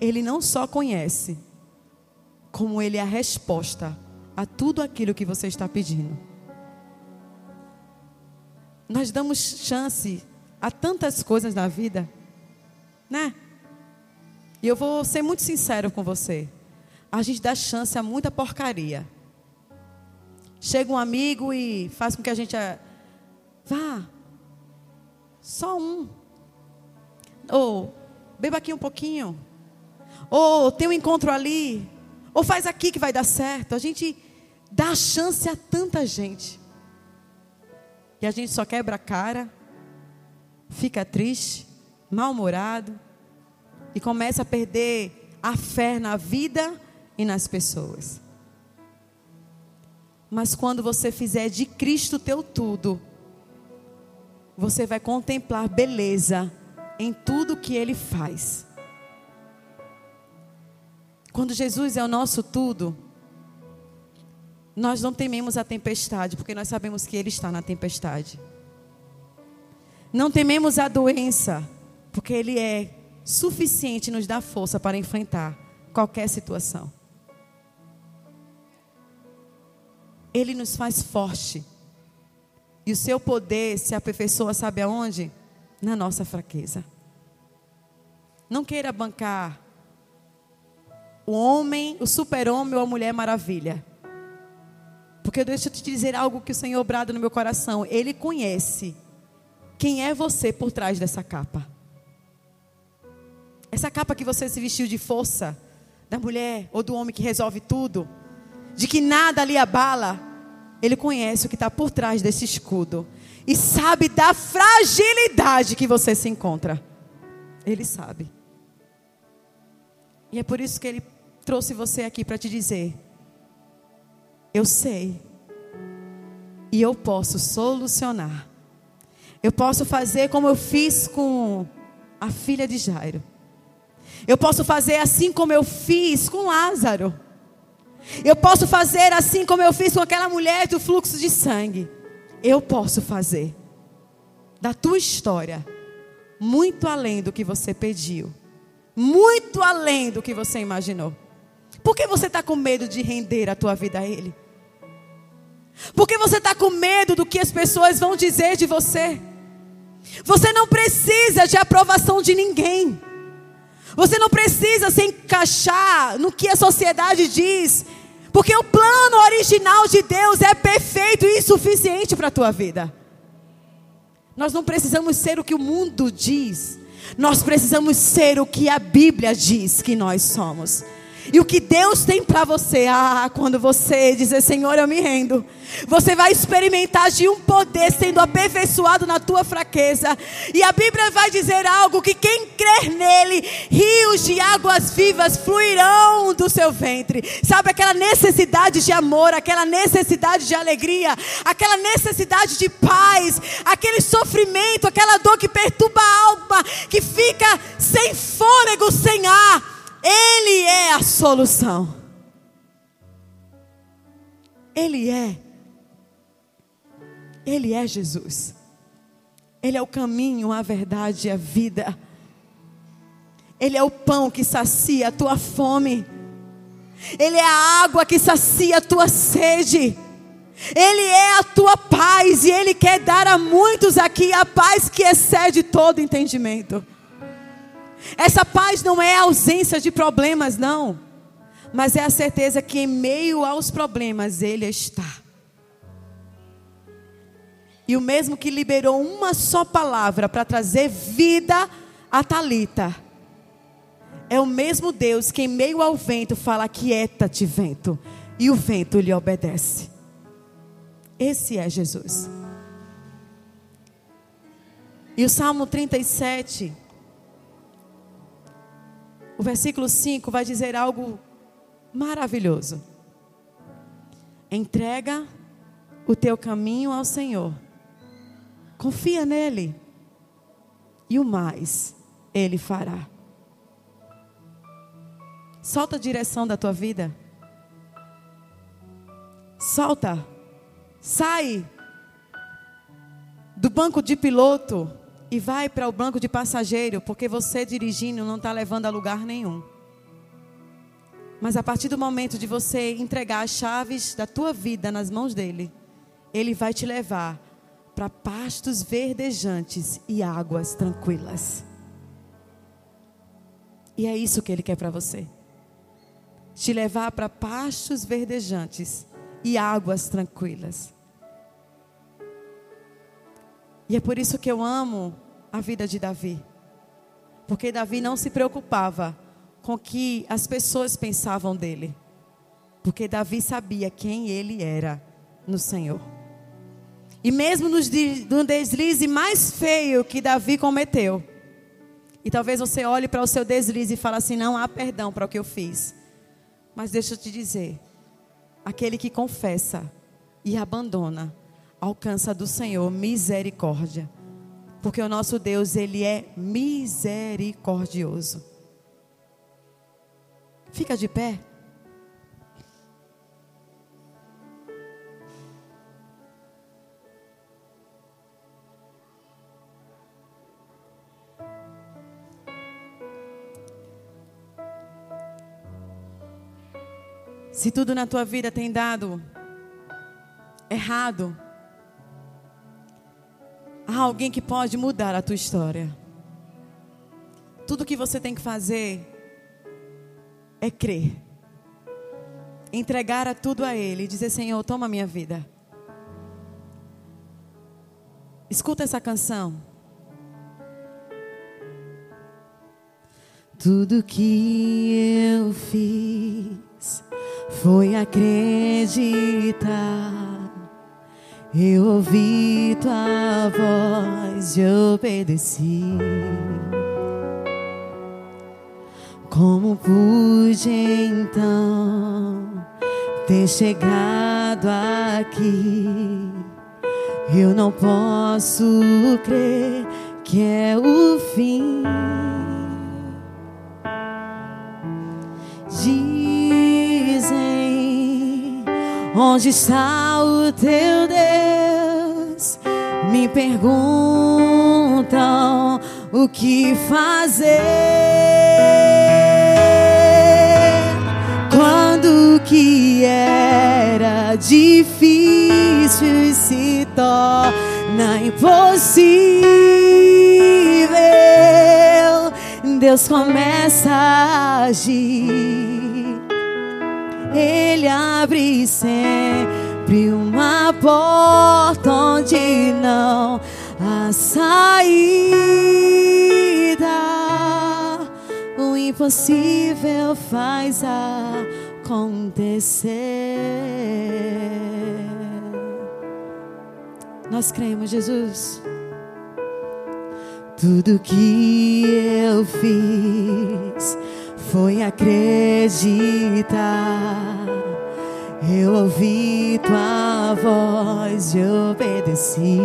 S2: Ele não só conhece, como Ele é a resposta a tudo aquilo que você está pedindo. Nós damos chance a tantas coisas na vida, né? E eu vou ser muito sincero com você. A gente dá chance a muita porcaria. Chega um amigo e faz com que a gente. Vá. Só um. Ou beba aqui um pouquinho. Ou tem um encontro ali. Ou faz aqui que vai dar certo. A gente dá chance a tanta gente. E a gente só quebra a cara, fica triste, mal-humorado e começa a perder a fé na vida e nas pessoas. Mas quando você fizer de Cristo teu tudo, você vai contemplar beleza em tudo que ele faz. Quando Jesus é o nosso tudo, nós não tememos a tempestade, porque nós sabemos que Ele está na tempestade. Não tememos a doença, porque Ele é suficiente nos dá força para enfrentar qualquer situação. Ele nos faz forte. E o seu poder se aperfeiçoa, sabe aonde? Na nossa fraqueza. Não queira bancar o homem, o super-homem ou a mulher maravilha. Porque deixa eu te dizer algo que o Senhor brada no meu coração. Ele conhece quem é você por trás dessa capa. Essa capa que você se vestiu de força, da mulher ou do homem que resolve tudo, de que nada lhe abala, ele conhece o que está por trás desse escudo e sabe da fragilidade que você se encontra. Ele sabe. E é por isso que ele trouxe você aqui para te dizer: eu sei, e eu posso solucionar. Eu posso fazer como eu fiz com a filha de Jairo. Eu posso fazer assim como eu fiz com Lázaro. Eu posso fazer assim como eu fiz com aquela mulher do fluxo de sangue. Eu posso fazer da tua história muito além do que você pediu, muito além do que você imaginou. Por que você está com medo de render a tua vida a Ele? Por que você está com medo do que as pessoas vão dizer de você? Você não precisa de aprovação de ninguém. Você não precisa se encaixar no que a sociedade diz, porque o plano original de Deus é perfeito e suficiente para a tua vida. Nós não precisamos ser o que o mundo diz, nós precisamos ser o que a Bíblia diz que nós somos. E o que Deus tem para você, ah, quando você dizer, Senhor, eu me rendo, você vai experimentar de um poder sendo aperfeiçoado na tua fraqueza. E a Bíblia vai dizer algo: que quem crer nele, rios de águas vivas fluirão do seu ventre. Sabe aquela necessidade de amor, aquela necessidade de alegria, aquela necessidade de paz, aquele sofrimento, aquela dor que perturba a alma, que fica sem fôlego, sem ar. Ele é a solução. Ele é. Ele é Jesus. Ele é o caminho, a verdade e a vida. Ele é o pão que sacia a tua fome. Ele é a água que sacia a tua sede. Ele é a tua paz e Ele quer dar a muitos aqui a paz que excede todo entendimento. Essa paz não é a ausência de problemas, não, mas é a certeza que em meio aos problemas Ele está. E o mesmo que liberou uma só palavra para trazer vida a Talita, é o mesmo Deus que em meio ao vento fala: Quieta-te, vento, e o vento lhe obedece. Esse é Jesus. E o Salmo 37, o versículo 5 vai dizer algo maravilhoso. Entrega o teu caminho ao Senhor, confia nele, e o mais ele fará. Solta a direção da tua vida. Solta. Sai do banco de piloto e vai para o banco de passageiro, porque você dirigindo não está levando a lugar nenhum. Mas a partir do momento de você entregar as chaves da tua vida nas mãos dele, ele vai te levar para pastos verdejantes e águas tranquilas. E é isso que ele quer para você. Te levar para pastos verdejantes e águas tranquilas. E é por isso que eu amo a vida de Davi. Porque Davi não se preocupava com o que as pessoas pensavam dele. Porque Davi sabia quem ele era no Senhor. E mesmo no deslize mais feio que Davi cometeu, e talvez você olhe para o seu deslize e fale assim: não há perdão para o que eu fiz. Mas deixa eu te dizer: aquele que confessa e abandona, alcança do Senhor misericórdia. Porque o nosso Deus, ele é misericordioso. Fica de pé. Se tudo na tua vida tem dado errado, há alguém que pode mudar a tua história. Tudo que você tem que fazer é crer. Entregar a tudo a Ele e dizer: Senhor, toma minha vida. Escuta essa canção. Tudo que eu fiz foi acreditar. Eu ouvi tua voz e obedeci. Como pude então ter chegado aqui? Eu não posso crer que é o fim. Onde está o teu Deus? Me perguntam o que fazer quando que era difícil se torna impossível. Deus começa a agir ele abre sempre uma porta onde não há saída. O impossível faz acontecer. Nós cremos, Jesus. Tudo que eu fiz foi acreditar. Eu ouvi tua voz e obedeci.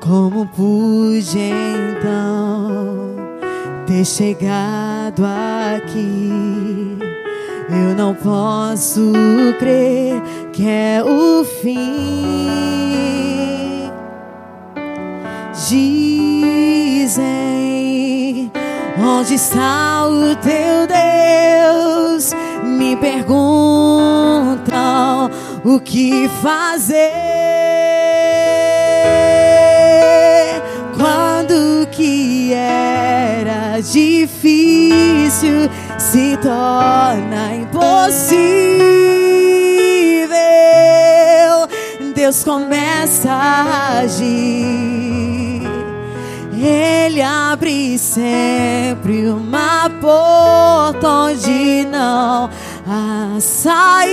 S2: Como pude então ter chegado aqui? Eu não posso crer que é o fim. Dizem Onde está o teu Deus? Me perguntam o que fazer quando que era difícil se torna impossível. Deus começa a agir. Ele abre sempre uma porta onde não há saída.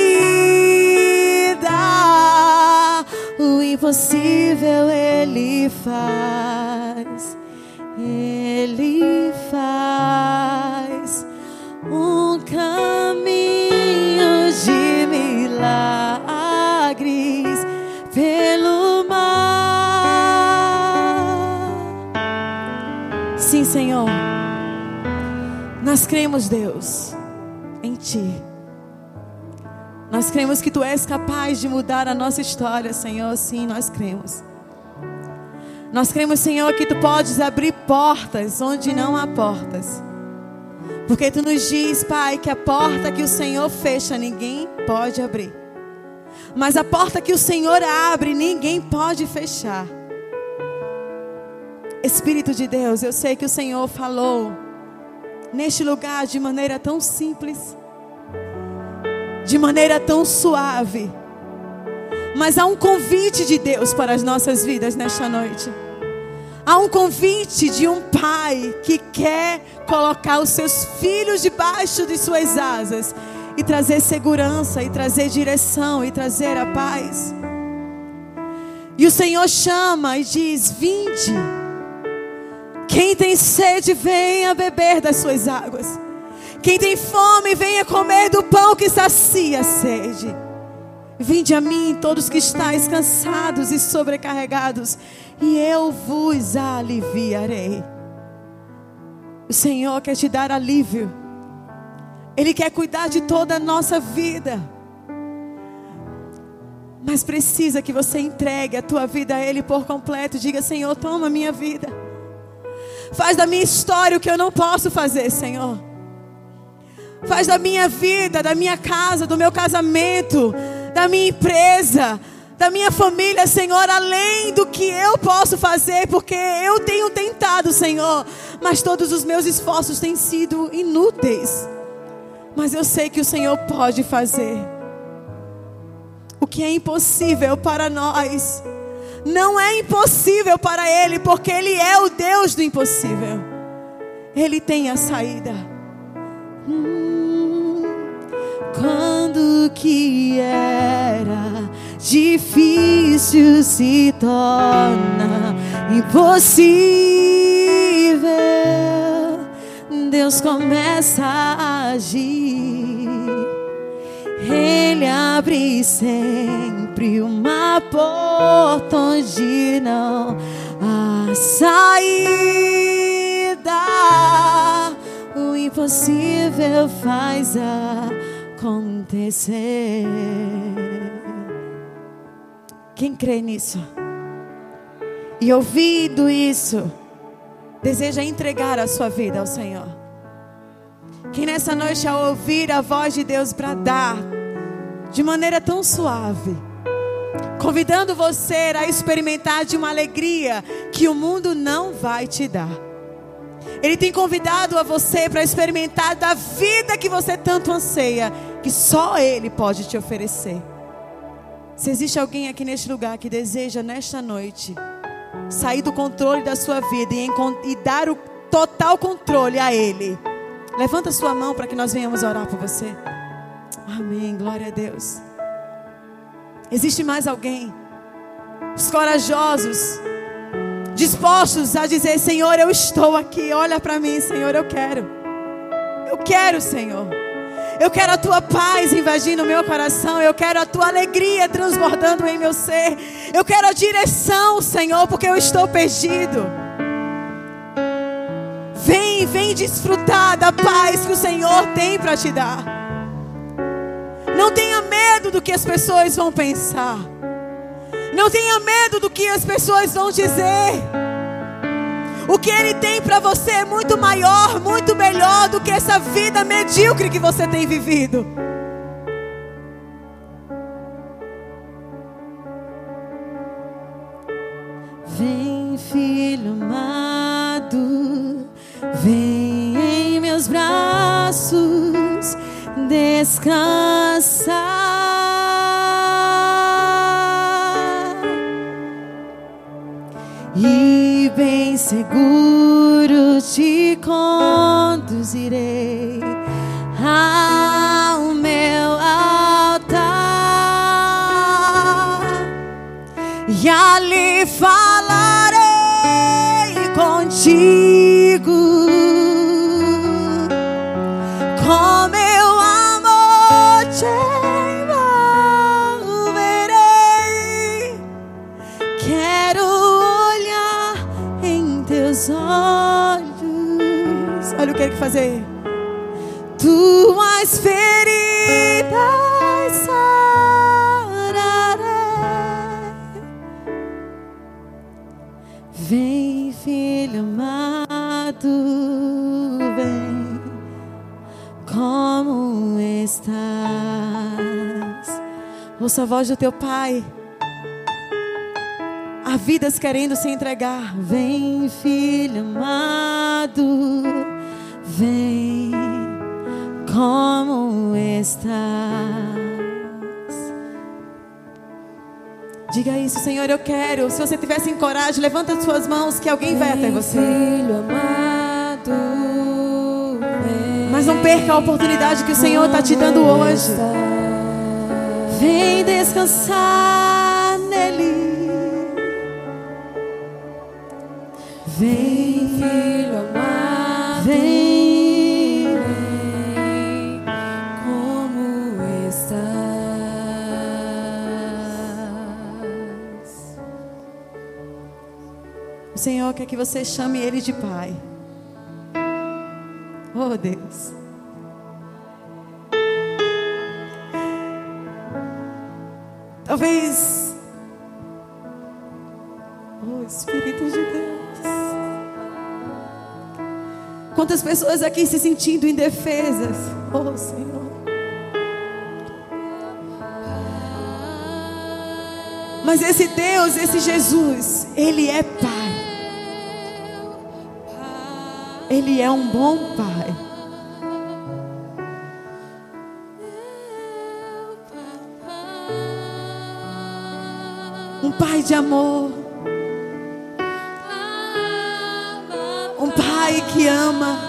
S2: O impossível ele faz. Ele faz um caminho de milagres Senhor. Nós cremos, Deus, em Ti. Nós cremos que Tu és capaz de mudar a nossa história, Senhor. Sim, nós cremos. Nós cremos, Senhor, que Tu podes abrir portas onde não há portas. Porque Tu nos diz, Pai, que a porta que o Senhor fecha, ninguém pode abrir. Mas a porta que o Senhor abre, ninguém pode fechar. Espírito de Deus, eu sei que o Senhor falou neste lugar de maneira tão simples, de maneira tão suave. Mas há um convite de Deus para as nossas vidas nesta noite. Há um convite de um pai que quer colocar os seus filhos debaixo de suas asas e trazer segurança, e trazer direção, e trazer a paz. E o Senhor chama e diz: Vinde. Quem tem sede, venha beber das suas águas. Quem tem fome, venha comer do pão que sacia a sede. Vinde a mim, todos que estáis cansados e sobrecarregados, e eu vos aliviarei. O Senhor quer te dar alívio. Ele quer cuidar de toda a nossa vida. Mas precisa que você entregue a tua vida a Ele por completo. Diga, Senhor, toma a minha vida. Faz da minha história o que eu não posso fazer, Senhor. Faz da minha vida, da minha casa, do meu casamento, da minha empresa, da minha família, Senhor, além do que eu posso fazer, porque eu tenho tentado, Senhor, mas todos os meus esforços têm sido inúteis. Mas eu sei que o Senhor pode fazer. O que é impossível para nós, não é impossível para Ele, porque Ele é o Deus do impossível. Ele tem a saída. Hum, quando que era difícil se torna impossível. Deus começa a agir. Ele abre sempre uma porta onde não há saída. O impossível faz acontecer. Quem crê nisso? E ouvindo isso, deseja entregar a sua vida ao Senhor. Quem nessa noite, ao ouvir a voz de Deus bradar, de maneira tão suave, convidando você a experimentar de uma alegria que o mundo não vai te dar. Ele tem convidado a você para experimentar da vida que você tanto anseia, que só Ele pode te oferecer. Se existe alguém aqui neste lugar que deseja nesta noite sair do controle da sua vida e, e dar o total controle a Ele, levanta sua mão para que nós venhamos orar por você. Amém. Glória a Deus. Existe mais alguém? Os corajosos, dispostos a dizer: Senhor, eu estou aqui. Olha para mim, Senhor, eu quero. Eu quero, Senhor. Eu quero a tua paz invadindo o meu coração. Eu quero a tua alegria transbordando em meu ser. Eu quero a direção, Senhor, porque eu estou perdido. Vem, vem desfrutar da paz que o Senhor tem para te dar. Não tenha medo do que as pessoas vão pensar. Não tenha medo do que as pessoas vão dizer. O que Ele tem para você é muito maior, muito melhor do que essa vida medíocre que você tem vivido. Vem, filho amado, vem em meus braços descansar e bem seguro te conduzirei ao meu altar e ali falarei contigo. Quero olhar em teus olhos. Olha o que ele quer fazer. Tuas feridas sararei. Vem, filho amado, vem. Como estás? Ouça a voz do teu pai. Há vidas querendo se entregar. Vem, filho amado, vem. Como estás? Diga isso, Senhor, eu quero. Se você tivesse em coragem, levanta as suas mãos que alguém vai até você.
S3: Filho amado, vem
S2: Mas não perca a oportunidade que o Senhor está te dando hoje. Vem descansar nele. Vem,
S3: filho amado,
S2: vem.
S3: vem como estás.
S2: O Senhor quer que você chame Ele de Pai. Oh Deus. Talvez. Quantas pessoas aqui se sentindo indefesas. Oh Senhor. Mas esse Deus, esse Jesus, Ele é Pai. Ele é um bom Pai. Um Pai de amor. Que ama.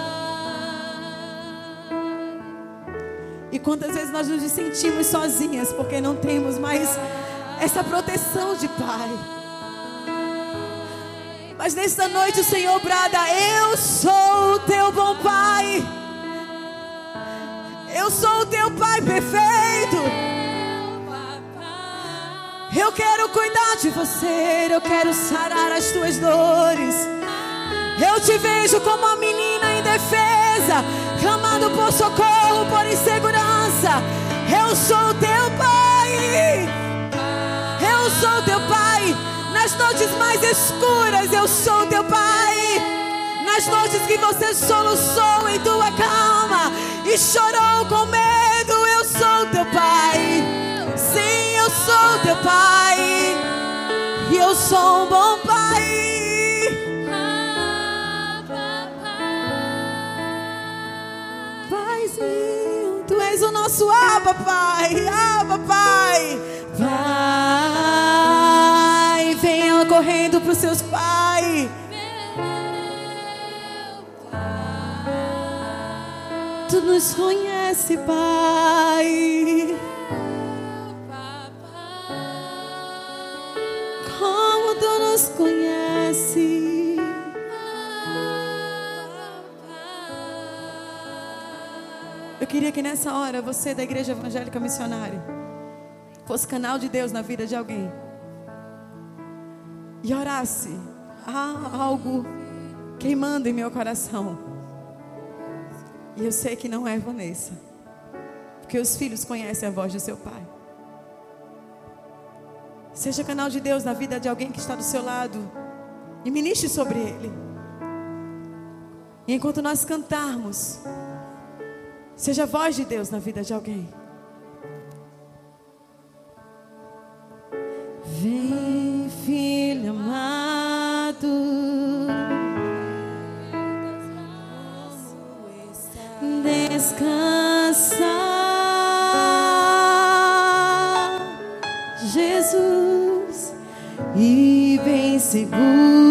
S2: E quantas vezes nós nos sentimos sozinhas porque não temos mais essa proteção de Pai. Mas nesta noite o Senhor brada: Eu sou o teu bom Pai. Eu sou o teu Pai perfeito. Eu quero cuidar de você. Eu quero sarar as tuas dores. Eu te vejo como uma menina indefesa, clamando por socorro, por insegurança. Eu sou teu Pai. Eu sou teu pai. Nas noites mais escuras, eu sou teu pai. Nas noites que você soluçou em tua cama e chorou com medo, eu sou teu pai. Sim, eu sou teu pai. E eu sou um bom pai. Tu és o nosso Abba, Pai. Abba, Pai. Pai, venha correndo para os seus pais. Tu nos conhece, Pai. Como tu nos conhece. Eu queria que nessa hora você da Igreja Evangélica Missionária fosse canal de Deus na vida de alguém e orasse. Há algo queimando em meu coração. E eu sei que não é Vanessa, porque os filhos conhecem a voz do seu pai. Seja canal de Deus na vida de alguém que está do seu lado e ministre sobre ele.
S3: E enquanto nós cantarmos, Seja a voz de Deus na vida de alguém. Vem, filho amado. Descansa, Jesus, e vem seguro.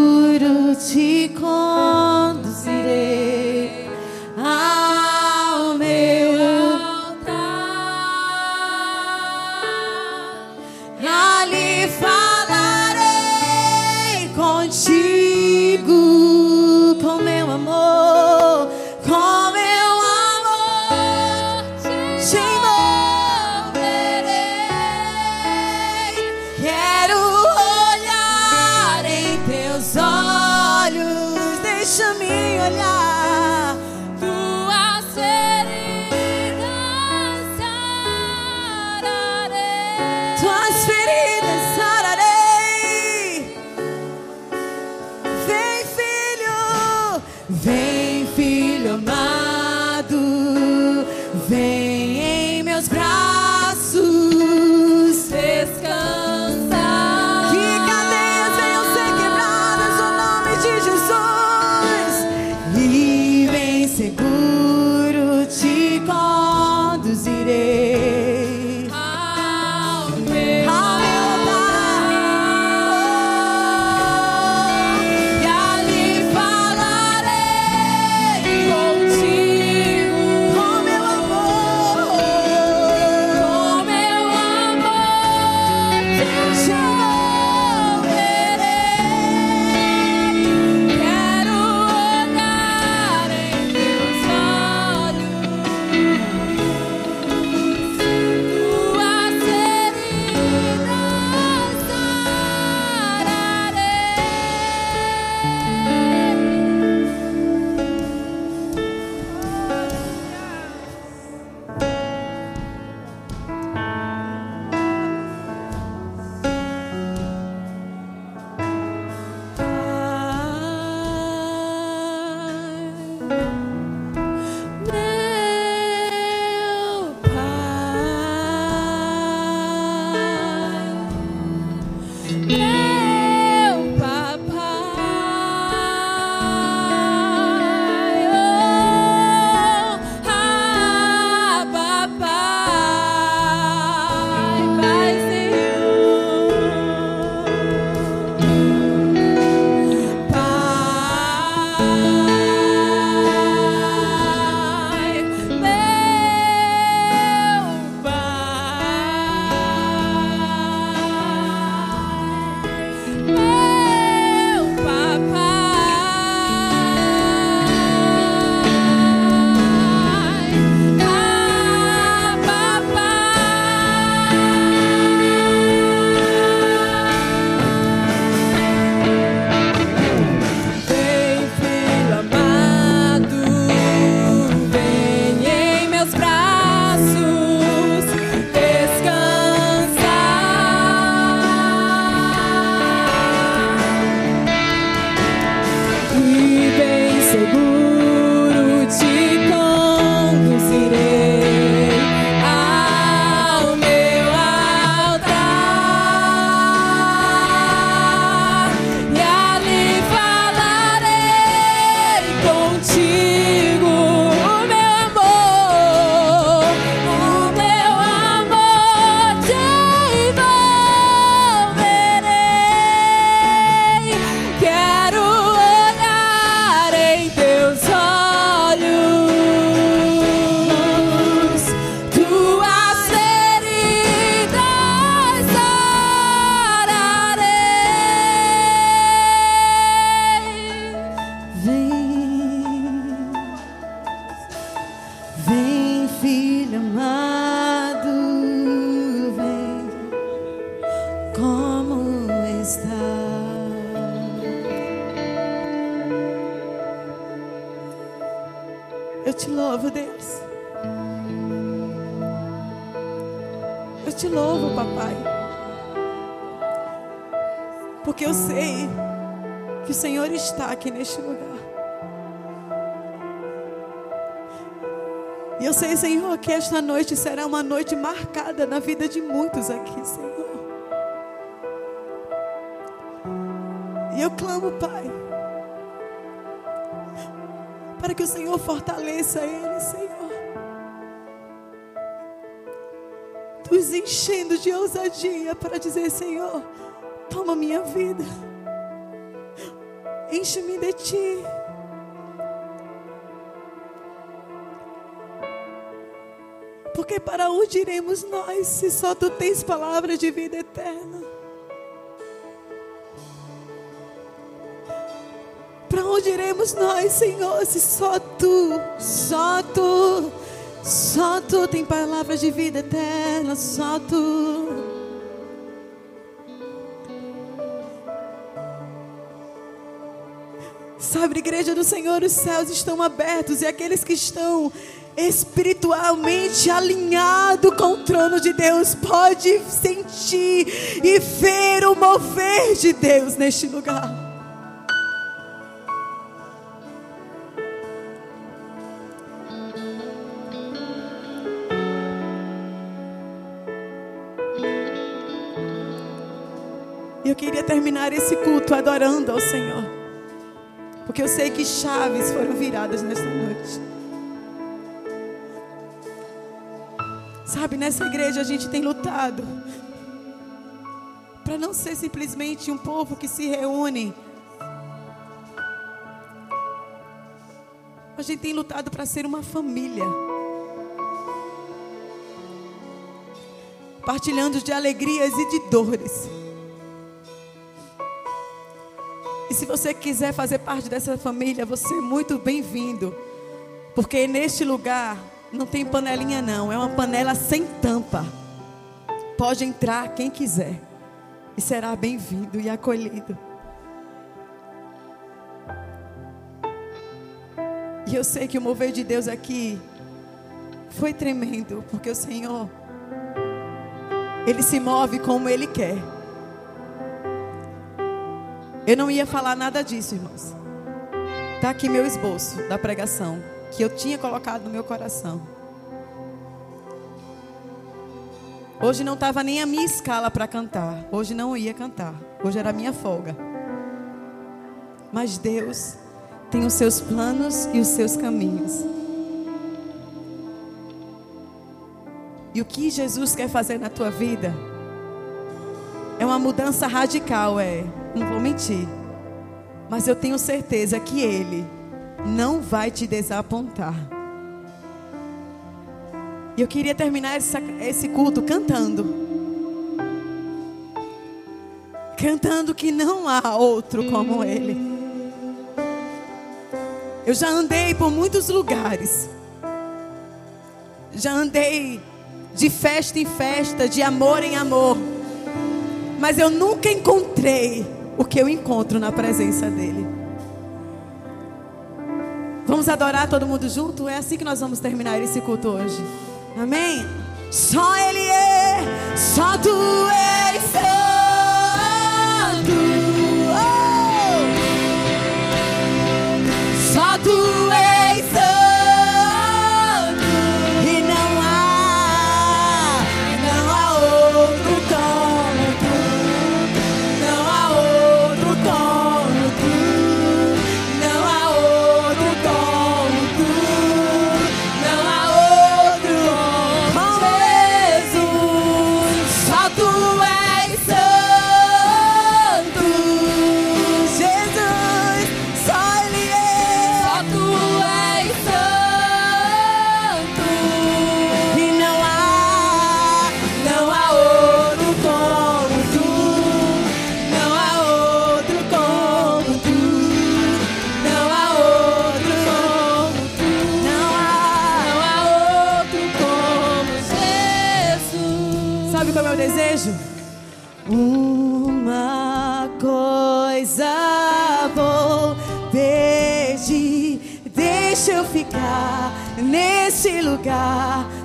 S2: Muitos aqui, Senhor. E eu clamo, Pai, para que o Senhor fortaleça ele, Senhor. Nos enchendo de ousadia para dizer, Senhor, toma minha vida. Enche-me de ti. Porque para onde iremos nós se só tu tens palavra de vida eterna? Para onde iremos nós, Senhor, se só tu, só tu, só tu tem palavra de vida eterna, só tu. Sabe, igreja do Senhor, os céus estão abertos e aqueles que estão espiritualmente alinhados com o trono de Deus pode sentir e ver o mover de Deus neste lugar. Eu queria terminar esse culto adorando ao Senhor. Porque eu sei que chaves foram viradas nesta noite. Sabe, nessa igreja a gente tem lutado para não ser simplesmente um povo que se reúne. A gente tem lutado para ser uma família. Partilhando de alegrias e de dores. Se você quiser fazer parte dessa família, você é muito bem-vindo. Porque neste lugar não tem panelinha não, é uma panela sem tampa. Pode entrar quem quiser e será bem-vindo e acolhido. E eu sei que o mover de Deus aqui foi tremendo, porque o Senhor ele se move como ele quer. Eu não ia falar nada disso, irmãos. Tá aqui meu esboço da pregação que eu tinha colocado no meu coração. Hoje não estava nem a minha escala para cantar. Hoje não ia cantar. Hoje era a minha folga. Mas Deus tem os seus planos e os seus caminhos. E o que Jesus quer fazer na tua vida é uma mudança radical, é. Não vou mentir. Mas eu tenho certeza que Ele não vai te desapontar. E eu queria terminar essa, esse culto cantando. Cantando que não há outro como Ele. Eu já andei por muitos lugares. Já andei de festa em festa, de amor em amor. Mas eu nunca encontrei o que eu encontro na presença dEle. Vamos adorar todo mundo junto? É assim que nós vamos terminar esse culto hoje. Amém? Só Ele é, só Tu és santo. Oh! Só Tu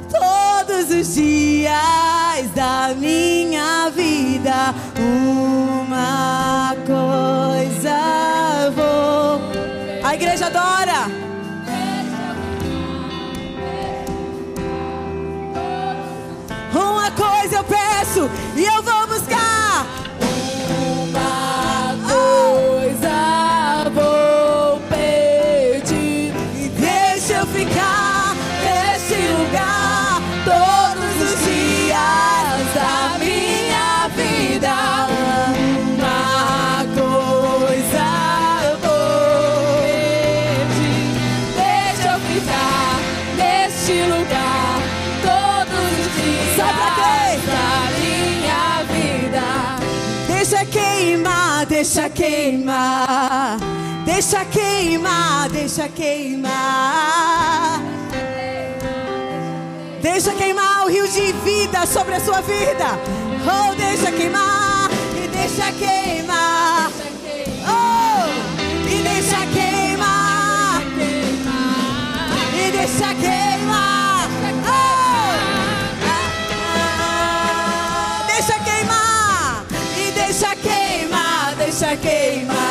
S2: todos os dias da Deixa queimar, deixa queimar. Deixa queimar o rio de vida sobre a sua vida. Oh, deixa queimar e deixa queimar. Oh, e deixa queimar. E deixa queimar. Oh, deixa queimar. E deixa queimar, deixa queimar.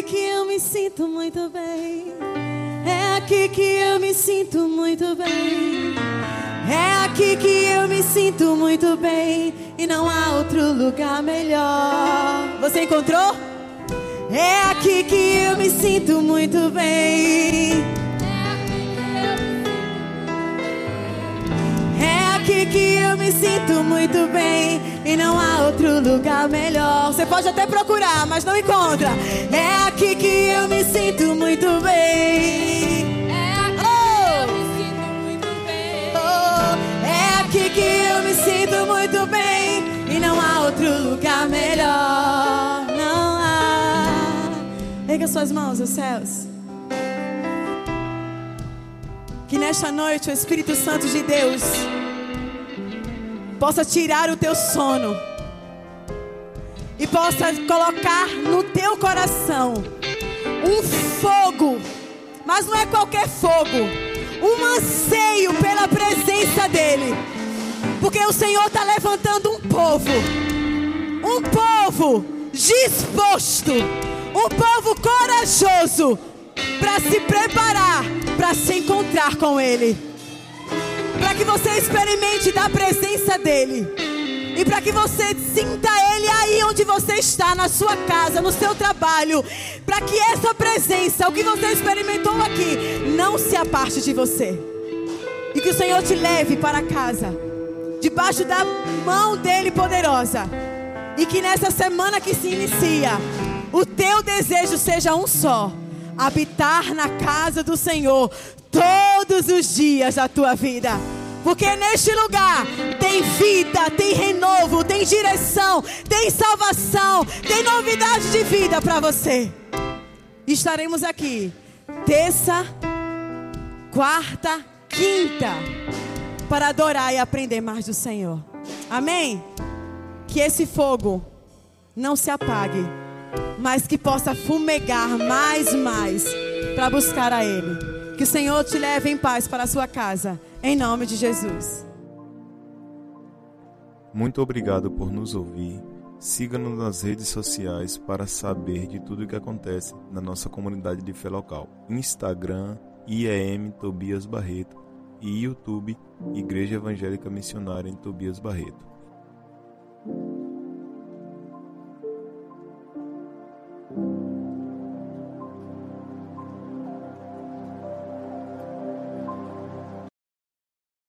S2: Aqui que eu me sinto muito bem. É aqui que eu me sinto muito bem. É aqui que eu me sinto muito bem. E não há outro lugar melhor. Você encontrou? É aqui que eu me sinto muito bem. É aqui que eu me sinto muito bem e não há outro lugar melhor. Você pode até procurar, mas não encontra. É aqui que eu me sinto muito bem.
S3: É aqui que eu me sinto muito bem.
S2: Oh, é aqui que eu me sinto muito bem e não há outro lugar melhor. Não há. Erga suas mãos aos céus. Que nesta noite o Espírito Santo de Deus possa tirar o teu sono e possa colocar no teu coração um fogo, mas não é qualquer fogo, um anseio pela presença dEle, porque o Senhor está levantando um povo, um povo disposto, um povo corajoso para se preparar para se encontrar com Ele, que você experimente da presença dEle. E para que você sinta Ele aí onde você está, na sua casa, no seu trabalho. Para que essa presença, o que você experimentou aqui, não se aparte de você. E que o Senhor te leve para casa, debaixo da mão dEle poderosa. E que nessa semana que se inicia, o teu desejo seja um só: habitar na casa do Senhor todos os dias da tua vida. Porque neste lugar tem vida, tem renovo, tem direção, tem salvação, tem novidade de vida para você. Estaremos aqui terça, quarta, quinta para adorar e aprender mais do Senhor. Amém? Que esse fogo não se apague, mas que possa fumegar mais mais para buscar a Ele. Que o Senhor te leve em paz para a sua casa. Em nome de Jesus.
S1: Muito obrigado por nos ouvir. Siga-nos nas redes sociais para saber de tudo o que acontece na nossa comunidade de fé local. Instagram, IEM Tobias Barreto e YouTube Igreja Evangélica Missionária em Tobias Barreto.